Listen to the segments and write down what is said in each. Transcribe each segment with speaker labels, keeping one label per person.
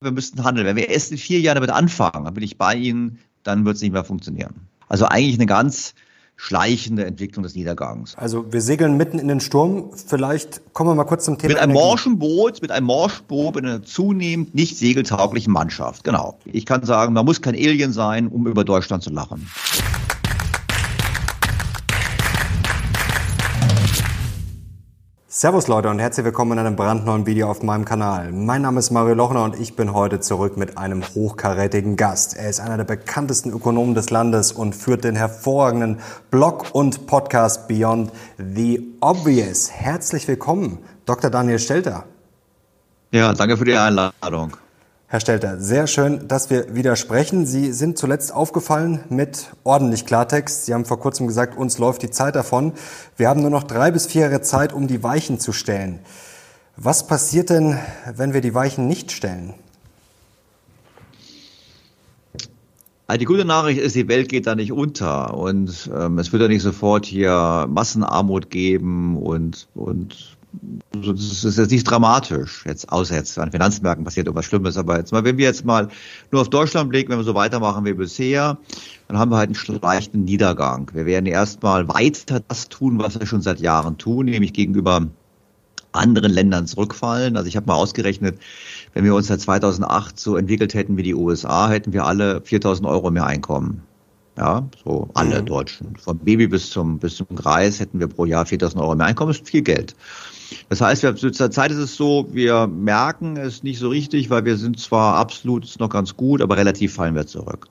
Speaker 1: wir müssten handeln. Wenn wir erst in vier Jahren damit anfangen, dann bin ich bei Ihnen, dann wird es nicht mehr funktionieren. Also eigentlich eine ganz schleichende Entwicklung des Niedergangs.
Speaker 2: Also wir segeln mitten in den Sturm. Vielleicht kommen wir mal kurz zum Thema.
Speaker 1: Mit einem morschen Boot, mit einem morschen Boot, mit einer zunehmend nicht segeltauglichen Mannschaft. Genau. Ich kann sagen, man muss kein Alien sein, um über Deutschland zu lachen.
Speaker 2: Servus Leute und herzlich willkommen in einem brandneuen Video auf meinem Kanal. Mein Name ist Mario Lochner und ich bin heute zurück mit einem hochkarätigen Gast. Er ist einer der bekanntesten Ökonomen des Landes und führt den hervorragenden Blog und Podcast Beyond the Obvious. Herzlich willkommen, Dr. Daniel Stelter.
Speaker 1: Ja, danke für die Einladung.
Speaker 2: Herr Stelter, sehr schön, dass wir wieder sprechen. Sie sind zuletzt aufgefallen mit ordentlich Klartext. Sie haben vor kurzem gesagt, uns läuft die Zeit davon. Wir haben nur noch drei bis vier Jahre Zeit, um die Weichen zu stellen. Was passiert denn, wenn wir die Weichen nicht stellen?
Speaker 1: Also die gute Nachricht ist, die Welt geht da nicht unter und ähm, es wird ja nicht sofort hier Massenarmut geben und, und das ist jetzt nicht dramatisch, jetzt außer jetzt an Finanzmärkten passiert irgendwas Schlimmes, aber jetzt mal, wenn wir jetzt mal nur auf Deutschland blicken, wenn wir so weitermachen wie bisher, dann haben wir halt einen schleichenden Niedergang. Wir werden erstmal weiter das tun, was wir schon seit Jahren tun, nämlich gegenüber anderen Ländern zurückfallen. Also ich habe mal ausgerechnet, wenn wir uns seit 2008 so entwickelt hätten wie die USA, hätten wir alle 4000 Euro mehr Einkommen. Ja, so alle mhm. Deutschen. Vom Baby bis zum, bis zum Kreis hätten wir pro Jahr 4000 Euro mehr Einkommen. Das ist viel Geld. Das heißt, wir, zur Zeit ist es so, wir merken es nicht so richtig, weil wir sind zwar absolut noch ganz gut, aber relativ fallen wir zurück.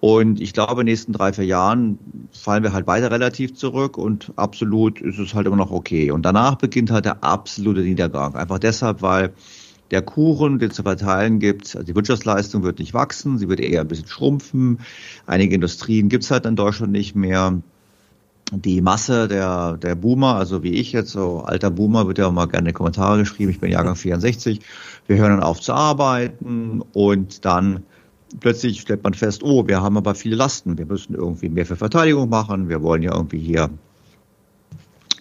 Speaker 1: Und ich glaube, in den nächsten drei, vier Jahren fallen wir halt weiter relativ zurück und absolut ist es halt immer noch okay. Und danach beginnt halt der absolute Niedergang. Einfach deshalb, weil der Kuchen, den zu verteilen gibt, also die Wirtschaftsleistung wird nicht wachsen, sie wird eher ein bisschen schrumpfen. Einige Industrien gibt es halt in Deutschland nicht mehr die Masse der, der Boomer, also wie ich jetzt, so alter Boomer, wird ja auch mal gerne Kommentare geschrieben, ich bin Jahrgang 64, wir hören dann auf zu arbeiten und dann plötzlich stellt man fest, oh, wir haben aber viele Lasten, wir müssen irgendwie mehr für Verteidigung machen, wir wollen ja irgendwie hier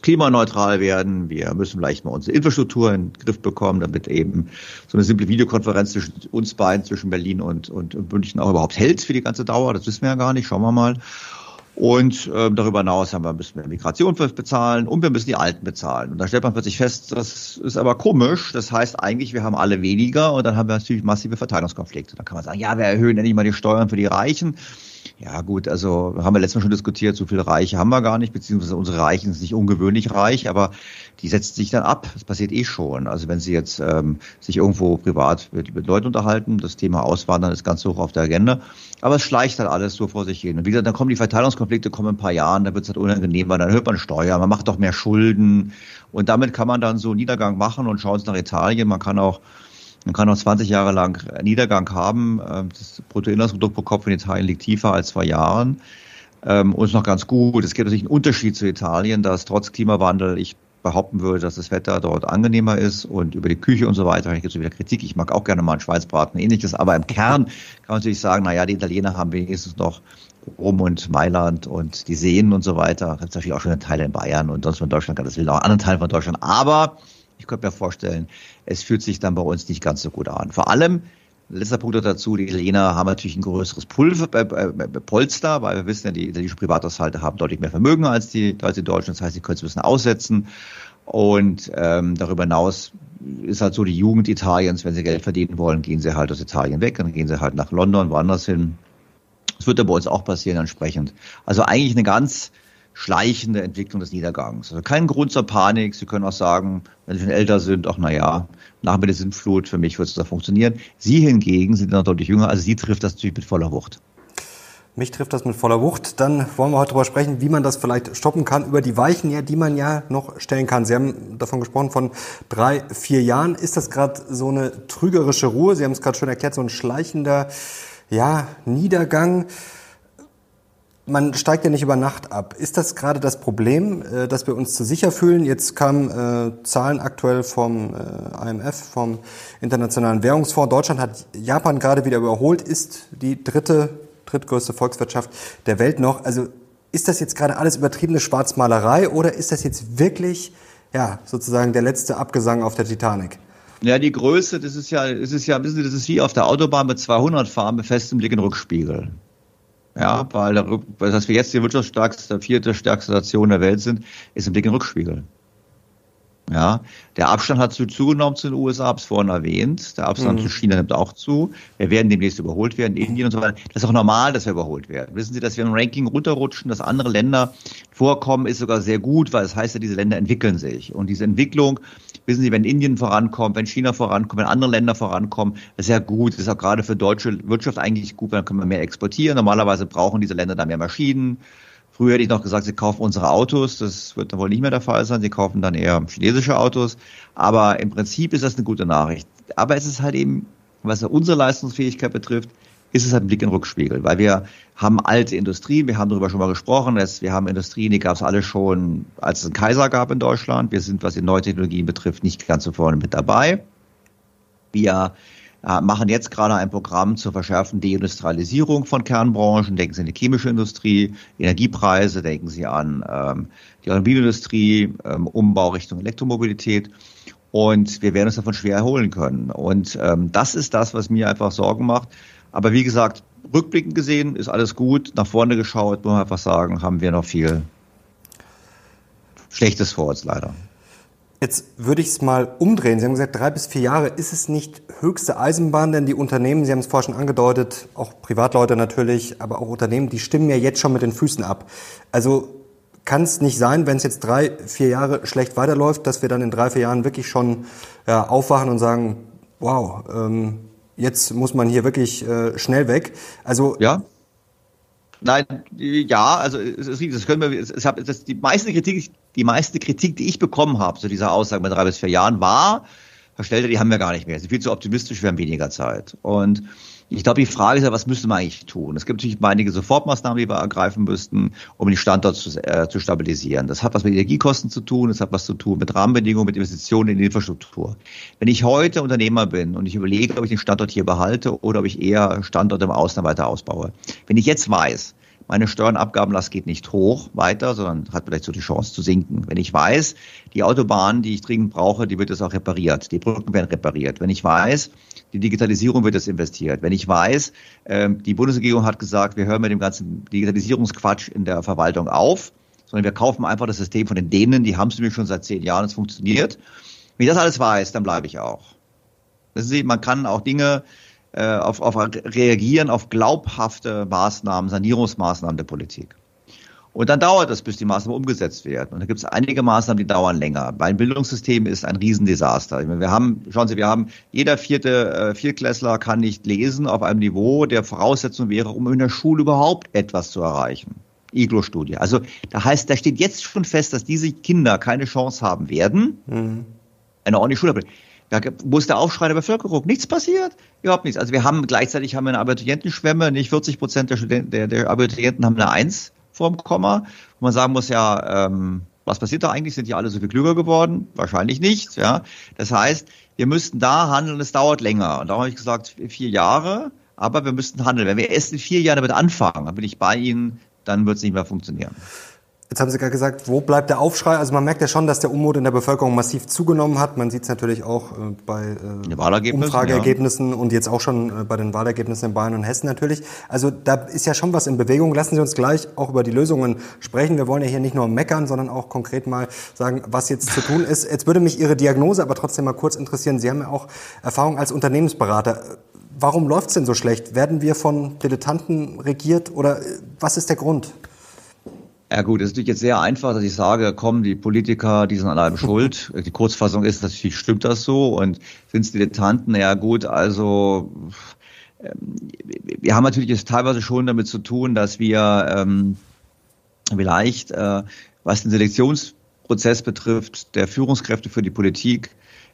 Speaker 1: klimaneutral werden, wir müssen vielleicht mal unsere Infrastruktur in den Griff bekommen, damit eben so eine simple Videokonferenz zwischen uns beiden, zwischen Berlin und, und München auch überhaupt hält für die ganze Dauer, das wissen wir ja gar nicht, schauen wir mal. Und ähm, darüber hinaus haben wir, müssen wir Migration bezahlen und wir müssen die Alten bezahlen. Und da stellt man plötzlich fest, das ist aber komisch. Das heißt eigentlich, wir haben alle weniger und dann haben wir natürlich massive Verteilungskonflikte. Da kann man sagen, ja, wir erhöhen endlich mal die Steuern für die Reichen. Ja gut, also haben wir letztes Mal schon diskutiert, so viele Reiche haben wir gar nicht, beziehungsweise unsere Reichen sind nicht ungewöhnlich reich, aber die setzen sich dann ab. Das passiert eh schon. Also wenn Sie jetzt ähm, sich irgendwo privat mit, mit Leuten unterhalten, das Thema Auswandern ist ganz hoch auf der Agenda, aber es schleicht halt alles so vor sich hin. Und wie gesagt, dann kommen die Verteilungskonflikte, kommen in ein paar Jahren, da wird es halt unangenehmer, dann hört man Steuer, man macht doch mehr Schulden und damit kann man dann so Niedergang machen und schauen Sie nach Italien, man kann auch man kann noch 20 Jahre lang Niedergang haben. Ähm, das Bruttoinlandsprodukt pro Kopf in Italien liegt tiefer als vor Jahren ähm, und ist noch ganz gut. Es gibt natürlich einen Unterschied zu Italien, dass trotz Klimawandel ich behaupten würde, dass das Wetter dort angenehmer ist und über die Küche und so weiter. Hier gibt es wieder Kritik. Ich mag auch gerne mal einen Schweizbraten, ähnliches. Aber im Kern kann man natürlich sagen, naja, die Italiener haben wenigstens noch Rom und Mailand und die Seen und so weiter. Es gibt natürlich auch schöne Teile in Bayern und sonst von Deutschland, das will auch anderen Teilen von Deutschland. Aber ich könnte mir vorstellen, es fühlt sich dann bei uns nicht ganz so gut an. Vor allem, letzter Punkt dazu, die Italiener haben natürlich ein größeres Pulver, äh, äh, Polster, weil wir wissen ja, die italienische Privathaushalte haben deutlich mehr Vermögen als die, als die Deutschen. Das heißt, sie können es ein bisschen aussetzen. Und ähm, darüber hinaus ist halt so die Jugend Italiens, wenn sie Geld verdienen wollen, gehen sie halt aus Italien weg, dann gehen sie halt nach London, woanders hin. Das wird ja bei uns auch passieren entsprechend. Also eigentlich eine ganz schleichende Entwicklung des Niedergangs. Also kein Grund zur Panik. Sie können auch sagen, wenn Sie schon älter sind, ach na ja, nach mir die Sintflut, für mich wird es da funktionieren. Sie hingegen sind noch deutlich jünger, also Sie trifft das natürlich mit voller Wucht.
Speaker 2: Mich trifft das mit voller Wucht. Dann wollen wir heute darüber sprechen, wie man das vielleicht stoppen kann, über die Weichen, ja, die man ja noch stellen kann. Sie haben davon gesprochen, von drei, vier Jahren. Ist das gerade so eine trügerische Ruhe? Sie haben es gerade schon erklärt, so ein schleichender ja, Niedergang man steigt ja nicht über Nacht ab. Ist das gerade das Problem, äh, dass wir uns zu sicher fühlen? Jetzt kamen äh, Zahlen aktuell vom äh, IMF, vom Internationalen Währungsfonds. Deutschland hat Japan gerade wieder überholt, ist die dritte, drittgrößte Volkswirtschaft der Welt noch. Also ist das jetzt gerade alles übertriebene Schwarzmalerei oder ist das jetzt wirklich, ja, sozusagen der letzte Abgesang auf der Titanic?
Speaker 1: Ja, die Größe, das ist ja, das ist ja, wissen Sie, das ist wie auf der Autobahn mit 200 fahren mit festem Blick in Rückspiegel. Ja, weil, weil dass wir jetzt die wirtschaftsstärkste, vierte stärkste Nation der Welt sind, ist ein Blick in Rückspiegel. Ja, der Abstand hat zugenommen zu den USA, habe es vorhin erwähnt. Der Abstand mhm. zu China nimmt auch zu. Wir werden demnächst überholt werden, Indien und so weiter. Das ist auch normal, dass wir überholt werden. Wissen Sie, dass wir im Ranking runterrutschen, dass andere Länder vorkommen, ist sogar sehr gut, weil es das heißt ja, diese Länder entwickeln sich. Und diese Entwicklung, wissen Sie, wenn Indien vorankommt, wenn China vorankommt, wenn andere Länder vorankommen, ist ja gut. Das ist auch gerade für deutsche Wirtschaft eigentlich gut, weil dann können wir mehr exportieren. Normalerweise brauchen diese Länder da mehr Maschinen, Früher hätte ich noch gesagt, sie kaufen unsere Autos. Das wird dann wohl nicht mehr der Fall sein. Sie kaufen dann eher chinesische Autos. Aber im Prinzip ist das eine gute Nachricht. Aber es ist halt eben, was unsere Leistungsfähigkeit betrifft, ist es halt ein Blick in den Rückspiegel, weil wir haben alte Industrien, wir haben darüber schon mal gesprochen, dass wir haben Industrien, die gab es alle schon, als es einen Kaiser gab in Deutschland. Wir sind, was die neue Technologien betrifft, nicht ganz so vorne mit dabei. Wir machen jetzt gerade ein Programm zur verschärften Deindustrialisierung von Kernbranchen. Denken Sie an die chemische Industrie, Energiepreise, denken Sie an ähm, die Automobilindustrie, ähm, Umbau Richtung Elektromobilität. Und wir werden uns davon schwer erholen können. Und ähm, das ist das, was mir einfach Sorgen macht. Aber wie gesagt, rückblickend gesehen ist alles gut. Nach vorne geschaut, muss man einfach sagen, haben wir noch viel Schlechtes vor uns leider.
Speaker 2: Jetzt würde ich es mal umdrehen. Sie haben gesagt, drei bis vier Jahre. Ist es nicht höchste Eisenbahn? Denn die Unternehmen, Sie haben es vorher schon angedeutet, auch Privatleute natürlich, aber auch Unternehmen, die stimmen ja jetzt schon mit den Füßen ab. Also kann es nicht sein, wenn es jetzt drei, vier Jahre schlecht weiterläuft, dass wir dann in drei, vier Jahren wirklich schon ja, aufwachen und sagen, wow, ähm, jetzt muss man hier wirklich äh, schnell weg. Also
Speaker 1: ja. Nein, ja, also das können wir. Es, es, das, die meiste Kritik, die meiste Kritik, die ich bekommen habe zu dieser Aussage mit drei bis vier Jahren, war, Herr Stelter, die haben wir gar nicht mehr. Sie sind viel zu optimistisch, wir haben weniger Zeit. Und ich glaube, die Frage ist ja, was müsste man eigentlich tun? Es gibt natürlich einige Sofortmaßnahmen, die wir ergreifen müssten, um den Standort zu, äh, zu stabilisieren. Das hat was mit Energiekosten zu tun, das hat was zu tun mit Rahmenbedingungen, mit Investitionen in die Infrastruktur. Wenn ich heute Unternehmer bin und ich überlege, ob ich den Standort hier behalte oder ob ich eher Standort im Ausland weiter ausbaue. Wenn ich jetzt weiß, meine Steuernabgabenlast geht nicht hoch weiter, sondern hat vielleicht so die Chance zu sinken. Wenn ich weiß, die Autobahn, die ich dringend brauche, die wird jetzt auch repariert, die Brücken werden repariert. Wenn ich weiß, die Digitalisierung wird jetzt investiert. Wenn ich weiß, ähm, die Bundesregierung hat gesagt, wir hören mit dem ganzen Digitalisierungsquatsch in der Verwaltung auf, sondern wir kaufen einfach das System von den Dänen, die haben es nämlich schon seit zehn Jahren, es funktioniert. Wenn ich das alles weiß, dann bleibe ich auch. Wissen Sie, man kann auch Dinge äh, auf, auf reagieren auf glaubhafte Maßnahmen, Sanierungsmaßnahmen der Politik. Und dann dauert es, bis die Maßnahmen umgesetzt werden. Und da gibt es einige Maßnahmen, die dauern länger. Mein Bildungssystem ist ein Riesendesaster. Meine, wir haben, schauen Sie, wir haben, jeder vierte äh, Viertklässler kann nicht lesen auf einem Niveau, der Voraussetzung wäre, um in der Schule überhaupt etwas zu erreichen. Iglo-Studie. Also da heißt, da steht jetzt schon fest, dass diese Kinder keine Chance haben werden, mhm. eine ordentliche Schule. Da muss der Aufschrei der Bevölkerung. Nichts passiert. Überhaupt nichts. Also wir haben gleichzeitig haben wir eine Abiturientenschwemme. Nicht 40 Prozent der, Studenten, der, der Abiturienten haben eine Eins vorm Komma. Wo man sagen muss, ja, ähm, was passiert da eigentlich? Sind die alle so viel klüger geworden? Wahrscheinlich nicht. Ja. Das heißt, wir müssten da handeln. Es dauert länger. Und da habe ich gesagt, vier Jahre. Aber wir müssten handeln. Wenn wir erst in vier Jahren damit anfangen, dann bin ich bei Ihnen, dann wird es nicht mehr funktionieren.
Speaker 2: Jetzt haben Sie gerade gesagt, wo bleibt der Aufschrei? Also man merkt ja schon, dass der Unmut in der Bevölkerung massiv zugenommen hat. Man sieht es natürlich auch äh, bei äh, Umfrageergebnissen ja. und jetzt auch schon äh, bei den Wahlergebnissen in Bayern und Hessen natürlich. Also da ist ja schon was in Bewegung. Lassen Sie uns gleich auch über die Lösungen sprechen. Wir wollen ja hier nicht nur meckern, sondern auch konkret mal sagen, was jetzt zu tun ist. Jetzt würde mich Ihre Diagnose aber trotzdem mal kurz interessieren. Sie haben ja auch Erfahrung als Unternehmensberater. Warum läuft es denn so schlecht? Werden wir von Dilettanten regiert oder äh, was ist der Grund?
Speaker 1: Ja gut, es ist natürlich jetzt sehr einfach, dass ich sage, kommen die Politiker, die sind an allem schuld. Die Kurzfassung ist, natürlich stimmt das so und sind es Dilettanten, ja gut, also ähm, wir haben natürlich jetzt teilweise schon damit zu tun, dass wir ähm, vielleicht, äh, was den Selektionsprozess betrifft, der Führungskräfte für die Politik,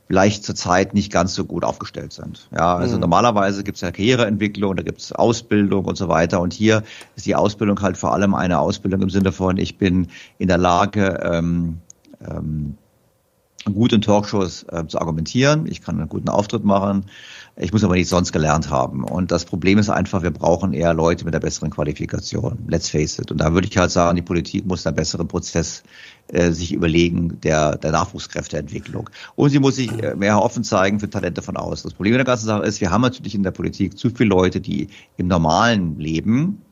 Speaker 1: vielleicht zurzeit nicht ganz so gut aufgestellt sind. Ja, also mhm. normalerweise gibt es ja Karriereentwicklung, da gibt es Ausbildung und so weiter. Und hier ist die Ausbildung halt vor allem eine Ausbildung im Sinne von, ich bin in der Lage, ähm, ähm, gut in Talkshows äh, zu argumentieren, ich kann einen guten Auftritt machen, Ich muss aber nicht sonst gelernt haben. Und das Problem ist einfach, wir brauchen eher Leute mit einer besseren Qualifikation. Let's face it. Und da würde ich halt sagen, die Politik muss einen besseren Prozess äh, sich überlegen der, der Nachwuchskräfteentwicklung. Und sie muss sich äh, mehr offen zeigen für Talente von außen. Das Problem der ganzen Sache ist, wir haben natürlich in der Politik zu viele Leute, die im normalen Leben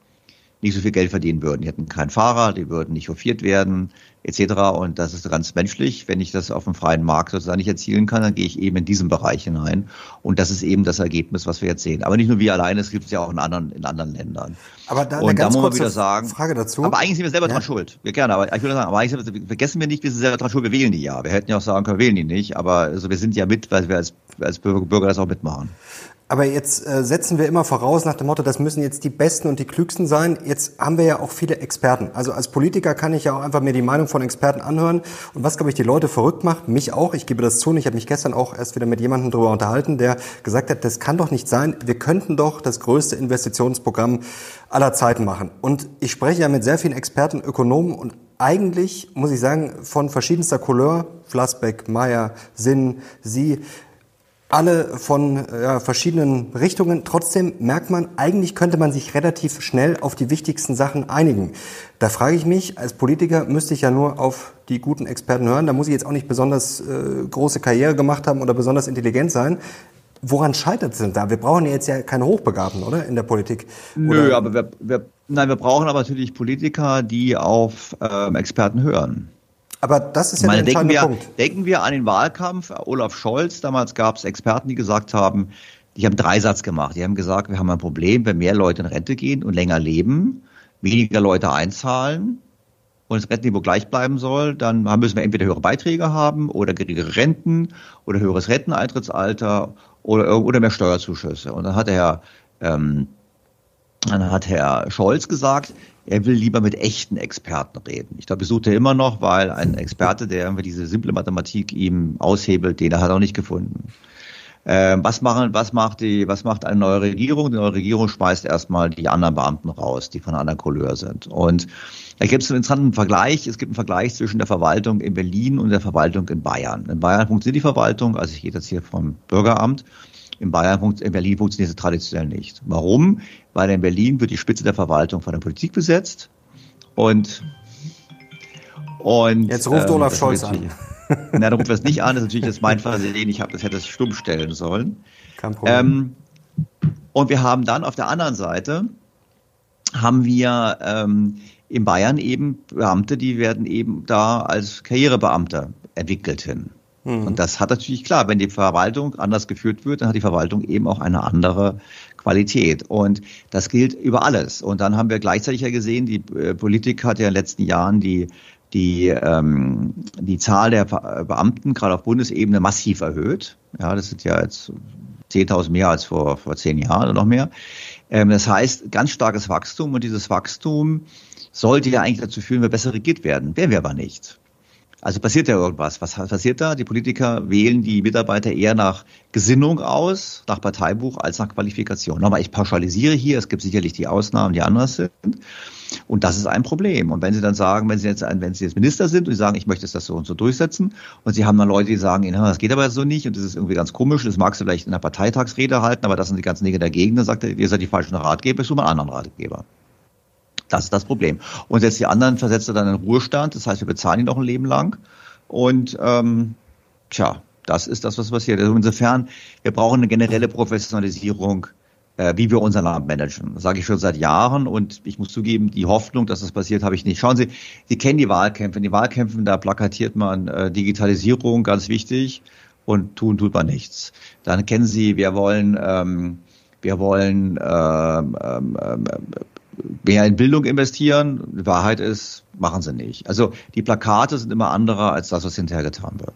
Speaker 1: nicht so viel Geld verdienen würden. Die hätten keinen Fahrer, die würden nicht hofiert werden, etc. Und das ist ganz menschlich. Wenn ich das auf dem freien Markt sozusagen nicht erzielen kann, dann gehe ich eben in diesen Bereich hinein. Und das ist eben das Ergebnis, was wir jetzt sehen. Aber nicht nur wir alleine, es gibt es ja auch in anderen, in anderen Ländern.
Speaker 2: Aber da,
Speaker 1: und da muss man wieder sagen,
Speaker 2: Frage dazu.
Speaker 1: Aber eigentlich sind wir selber ja. dran schuld. Wir gerne, aber ich würde sagen, aber eigentlich vergessen wir nicht, wir sind selber dran schuld, wir wählen die ja. Wir hätten ja auch sagen können, wir wählen die nicht, aber also wir sind ja mit, weil wir als, als Bürger das auch mitmachen.
Speaker 2: Aber jetzt äh, setzen wir immer voraus nach dem Motto, das müssen jetzt die Besten und die Klügsten sein. Jetzt haben wir ja auch viele Experten. Also als Politiker kann ich ja auch einfach mir die Meinung von Experten anhören. Und was, glaube ich, die Leute verrückt macht, mich auch, ich gebe das zu, und ich habe mich gestern auch erst wieder mit jemandem darüber unterhalten, der gesagt hat, das kann doch nicht sein, wir könnten doch das größte Investitionsprogramm aller Zeiten machen. Und ich spreche ja mit sehr vielen Experten, Ökonomen und eigentlich, muss ich sagen, von verschiedenster Couleur, Flassbeck, Meyer, Sinn, Sie, alle von ja, verschiedenen Richtungen. Trotzdem merkt man, eigentlich könnte man sich relativ schnell auf die wichtigsten Sachen einigen. Da frage ich mich, als Politiker müsste ich ja nur auf die guten Experten hören. Da muss ich jetzt auch nicht besonders äh, große Karriere gemacht haben oder besonders intelligent sein. Woran scheitert es denn da? Wir brauchen jetzt ja keine Hochbegabten, oder? In der Politik.
Speaker 1: Nö, oder? aber wir, wir, nein, wir brauchen aber natürlich Politiker, die auf ähm, Experten hören.
Speaker 2: Aber das ist ja
Speaker 1: meine,
Speaker 2: der
Speaker 1: entscheidende
Speaker 2: denken wir,
Speaker 1: Punkt. Denken wir an den Wahlkampf Olaf Scholz. Damals gab es Experten, die gesagt haben, die haben Dreisatz gemacht. Die haben gesagt, wir haben ein Problem, wenn mehr Leute in Rente gehen und länger leben, weniger Leute einzahlen und das Rentenniveau gleich bleiben soll, dann müssen wir entweder höhere Beiträge haben oder geringere Renten oder höheres Renteneintrittsalter oder, oder mehr Steuerzuschüsse. Und dann hat der ähm, dann hat Herr Scholz gesagt, er will lieber mit echten Experten reden. Ich glaube, besucht er immer noch, weil ein Experte, der irgendwie diese simple Mathematik ihm aushebelt, den er hat auch nicht gefunden. Ähm, was machen, was macht die, was macht eine neue Regierung? Die neue Regierung schmeißt erstmal die anderen Beamten raus, die von einer anderen Couleur sind. Und da gibt es einen interessanten Vergleich. Es gibt einen Vergleich zwischen der Verwaltung in Berlin und der Verwaltung in Bayern. In Bayern funktioniert die Verwaltung, also ich gehe jetzt hier vom Bürgeramt. In Bayern, in Berlin funktioniert es traditionell nicht. Warum? Weil in Berlin wird die Spitze der Verwaltung von der Politik besetzt und
Speaker 2: und jetzt ruft ähm, Olaf Scholz an.
Speaker 1: Na, da ruft das nicht an. Das ist natürlich jetzt mein Versehen. Ich habe das hätte es stumm stellen sollen.
Speaker 2: Kein Problem. Ähm,
Speaker 1: und wir haben dann auf der anderen Seite haben wir ähm, in Bayern eben Beamte, die werden eben da als Karrierebeamte entwickelt hin. Mhm. Und das hat natürlich klar, wenn die Verwaltung anders geführt wird, dann hat die Verwaltung eben auch eine andere Qualität. Und das gilt über alles. Und dann haben wir gleichzeitig ja gesehen, die äh, Politik hat ja in den letzten Jahren die die, ähm, die Zahl der Beamten gerade auf Bundesebene massiv erhöht. Ja, das sind ja jetzt 10.000 mehr als vor, vor zehn Jahren oder noch mehr. Ähm, das heißt, ganz starkes Wachstum und dieses Wachstum sollte ja eigentlich dazu führen, wir besser regiert werden. Werden wir aber nicht. Also passiert ja irgendwas. Was passiert da? Die Politiker wählen die Mitarbeiter eher nach Gesinnung aus, nach Parteibuch, als nach Qualifikation. Nochmal, ich pauschalisiere hier, es gibt sicherlich die Ausnahmen, die anders sind. Und das ist ein Problem. Und wenn Sie dann sagen, wenn Sie jetzt, wenn Sie jetzt Minister sind und Sie sagen, ich möchte das so und so durchsetzen, und Sie haben dann Leute, die sagen, Ihnen, das geht aber so nicht und das ist irgendwie ganz komisch, das magst du vielleicht in einer Parteitagsrede halten, aber das sind die ganzen Dinge dagegen, dann sagt er, ihr seid die falschen Ratgeber, ich suche mal einen anderen Ratgeber. Das ist das Problem. Und jetzt die anderen versetzt er dann in Ruhestand, das heißt, wir bezahlen ihn noch ein Leben lang. Und ähm, tja, das ist das, was passiert. Also insofern, wir brauchen eine generelle Professionalisierung, äh, wie wir unser Land managen. Das sage ich schon seit Jahren und ich muss zugeben, die Hoffnung, dass das passiert, habe ich nicht. Schauen Sie, Sie kennen die Wahlkämpfe. In den Wahlkämpfen, da plakatiert man äh, Digitalisierung, ganz wichtig, und tun tut man nichts. Dann kennen Sie, wir wollen, ähm, wir wollen ähm, ähm, ähm mehr in Bildung investieren. Die Wahrheit ist, machen sie nicht. Also die Plakate sind immer anderer als das, was hinterher getan wird.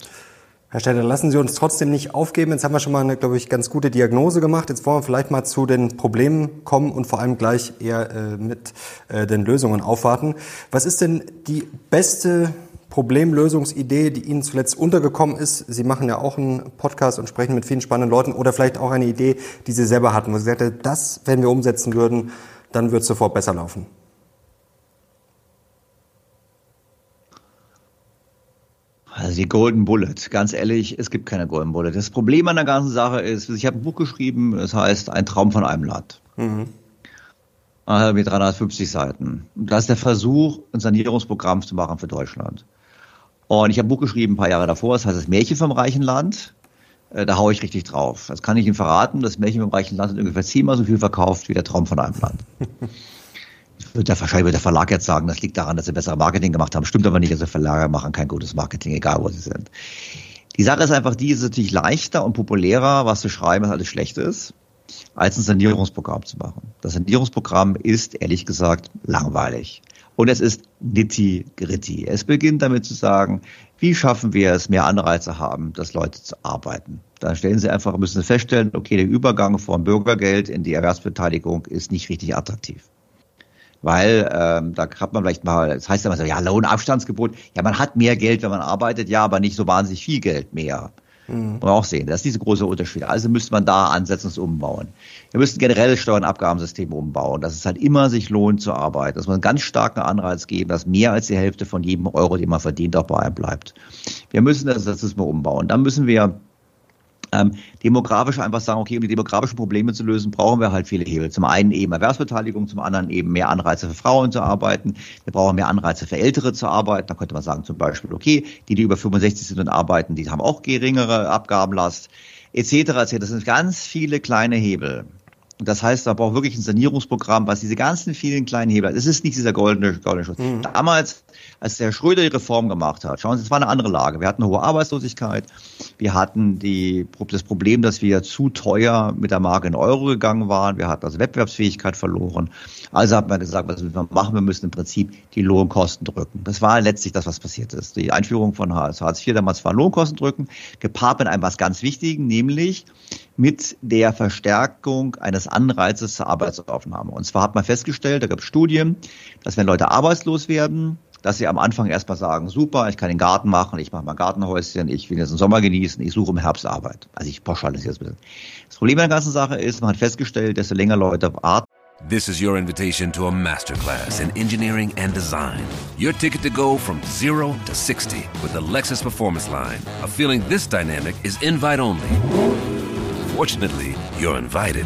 Speaker 2: Herr Städter, lassen Sie uns trotzdem nicht aufgeben. Jetzt haben wir schon mal eine, glaube ich, ganz gute Diagnose gemacht. Jetzt wollen wir vielleicht mal zu den Problemen kommen und vor allem gleich eher äh, mit äh, den Lösungen aufwarten. Was ist denn die beste Problemlösungsidee, die Ihnen zuletzt untergekommen ist? Sie machen ja auch einen Podcast und sprechen mit vielen spannenden Leuten oder vielleicht auch eine Idee, die Sie selber hatten, wo Sie sagten, das, wenn wir umsetzen würden, dann wird es sofort besser laufen.
Speaker 1: Also die Golden Bullet, ganz ehrlich, es gibt keine Golden Bullet. Das Problem an der ganzen Sache ist, ich habe ein Buch geschrieben, es das heißt Ein Traum von einem Land. Mhm. Mit 350 Seiten. Das ist der Versuch, ein Sanierungsprogramm zu machen für Deutschland. Und ich habe ein Buch geschrieben ein paar Jahre davor, das heißt das Märchen vom reichen Land. Äh, da haue ich richtig drauf. Das kann ich Ihnen verraten, das Märchen vom reichen Land hat ungefähr zehnmal so viel verkauft wie der Traum von einem Land. wird der, wahrscheinlich wird der Verlag jetzt sagen, das liegt daran, dass sie bessere Marketing gemacht haben. Stimmt aber nicht, also Verlage machen kein gutes Marketing, egal wo sie sind. Die Sache ist einfach die, es ist natürlich leichter und populärer, was zu schreiben, was alles schlecht ist, als ein Sanierungsprogramm zu machen. Das Sanierungsprogramm ist, ehrlich gesagt, langweilig. Und es ist nitty gritty. Es beginnt damit zu sagen, wie schaffen wir es, mehr Anreize haben, dass Leute zu arbeiten. Dann stellen sie einfach, müssen sie feststellen, okay, der Übergang vom Bürgergeld in die Erwerbsbeteiligung ist nicht richtig attraktiv weil ähm, da hat man vielleicht mal, das heißt immer so, ja, Lohnabstandsgebot, ja, man hat mehr Geld, wenn man arbeitet, ja, aber nicht so wahnsinnig viel Geld mehr. Mhm. Muss man auch sehen, das ist diese große Unterschied. Also müsste man da ansetzen und umbauen. Wir müssten generell Steuern- umbauen, dass es halt immer sich lohnt zu arbeiten, dass man einen ganz starken Anreiz geben, dass mehr als die Hälfte von jedem Euro, den man verdient, auch bei einem bleibt. Wir müssen das, das müssen wir umbauen. Dann müssen wir ähm, demografisch einfach sagen, okay, um die demografischen Probleme zu lösen, brauchen wir halt viele Hebel. Zum einen eben Erwerbsbeteiligung, zum anderen eben mehr Anreize für Frauen zu arbeiten. Wir brauchen mehr Anreize für Ältere zu arbeiten. Da könnte man sagen zum Beispiel, okay, die, die über 65 sind und arbeiten, die haben auch geringere Abgabenlast, etc. etc. Das sind ganz viele kleine Hebel. Das heißt, da braucht wirklich ein Sanierungsprogramm, was diese ganzen vielen kleinen Hebel hat. Es ist nicht dieser goldene, goldene Schutz. Mhm. Damals, als der Schröder die Reform gemacht hat, schauen Sie, es war eine andere Lage. Wir hatten eine hohe Arbeitslosigkeit. Wir hatten die, das Problem, dass wir zu teuer mit der Marke in Euro gegangen waren. Wir hatten also Wettbewerbsfähigkeit verloren. Also hat man gesagt, was müssen wir machen? Wir müssen im Prinzip die Lohnkosten drücken. Das war letztlich das, was passiert ist. Die Einführung von Hartz IV damals war Lohnkosten drücken, gepaart mit einem was ganz Wichtigen, nämlich mit der Verstärkung eines Anreizes zur Arbeitsaufnahme. Und zwar hat man festgestellt, da gab es Studien, dass wenn Leute arbeitslos werden, dass sie am Anfang erstmal sagen, super, ich kann den Garten machen, ich mache mein Gartenhäuschen, ich will jetzt den Sommer genießen, ich suche im Herbst Arbeit. Also ich pauschalisiere das ein bisschen. Das Problem an der ganzen Sache ist, man hat festgestellt, desto länger Leute warten,
Speaker 3: This is your invitation to a masterclass in engineering and design. Your ticket to go from zero to 60 with the Lexus Performance Line. A feeling this dynamic is invite only. Fortunately, you're invited.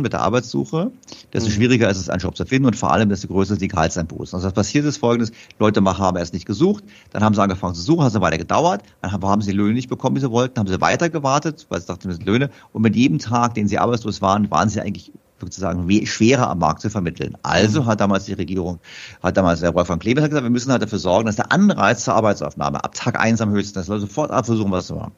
Speaker 1: Mit der Arbeitssuche, desto mhm. schwieriger ist es, einen Job zu finden und vor allem, desto größer ist die Gehaltseinbußen. Also was passiert ist folgendes, Leute haben erst nicht gesucht, dann haben sie angefangen zu suchen, hat es weiter gedauert, dann haben sie die Löhne nicht bekommen, wie sie wollten, haben sie weiter gewartet, weil sie dachten, das sind Löhne und mit jedem Tag, den sie arbeitslos waren, waren sie eigentlich sozusagen schwerer am Markt zu vermitteln. Also mhm. hat damals die Regierung, hat damals der Wolfgang Klebert gesagt, wir müssen halt dafür sorgen, dass der Anreiz zur Arbeitsaufnahme ab Tag eins am höchsten ist, dass Leute sofort versuchen, was zu machen.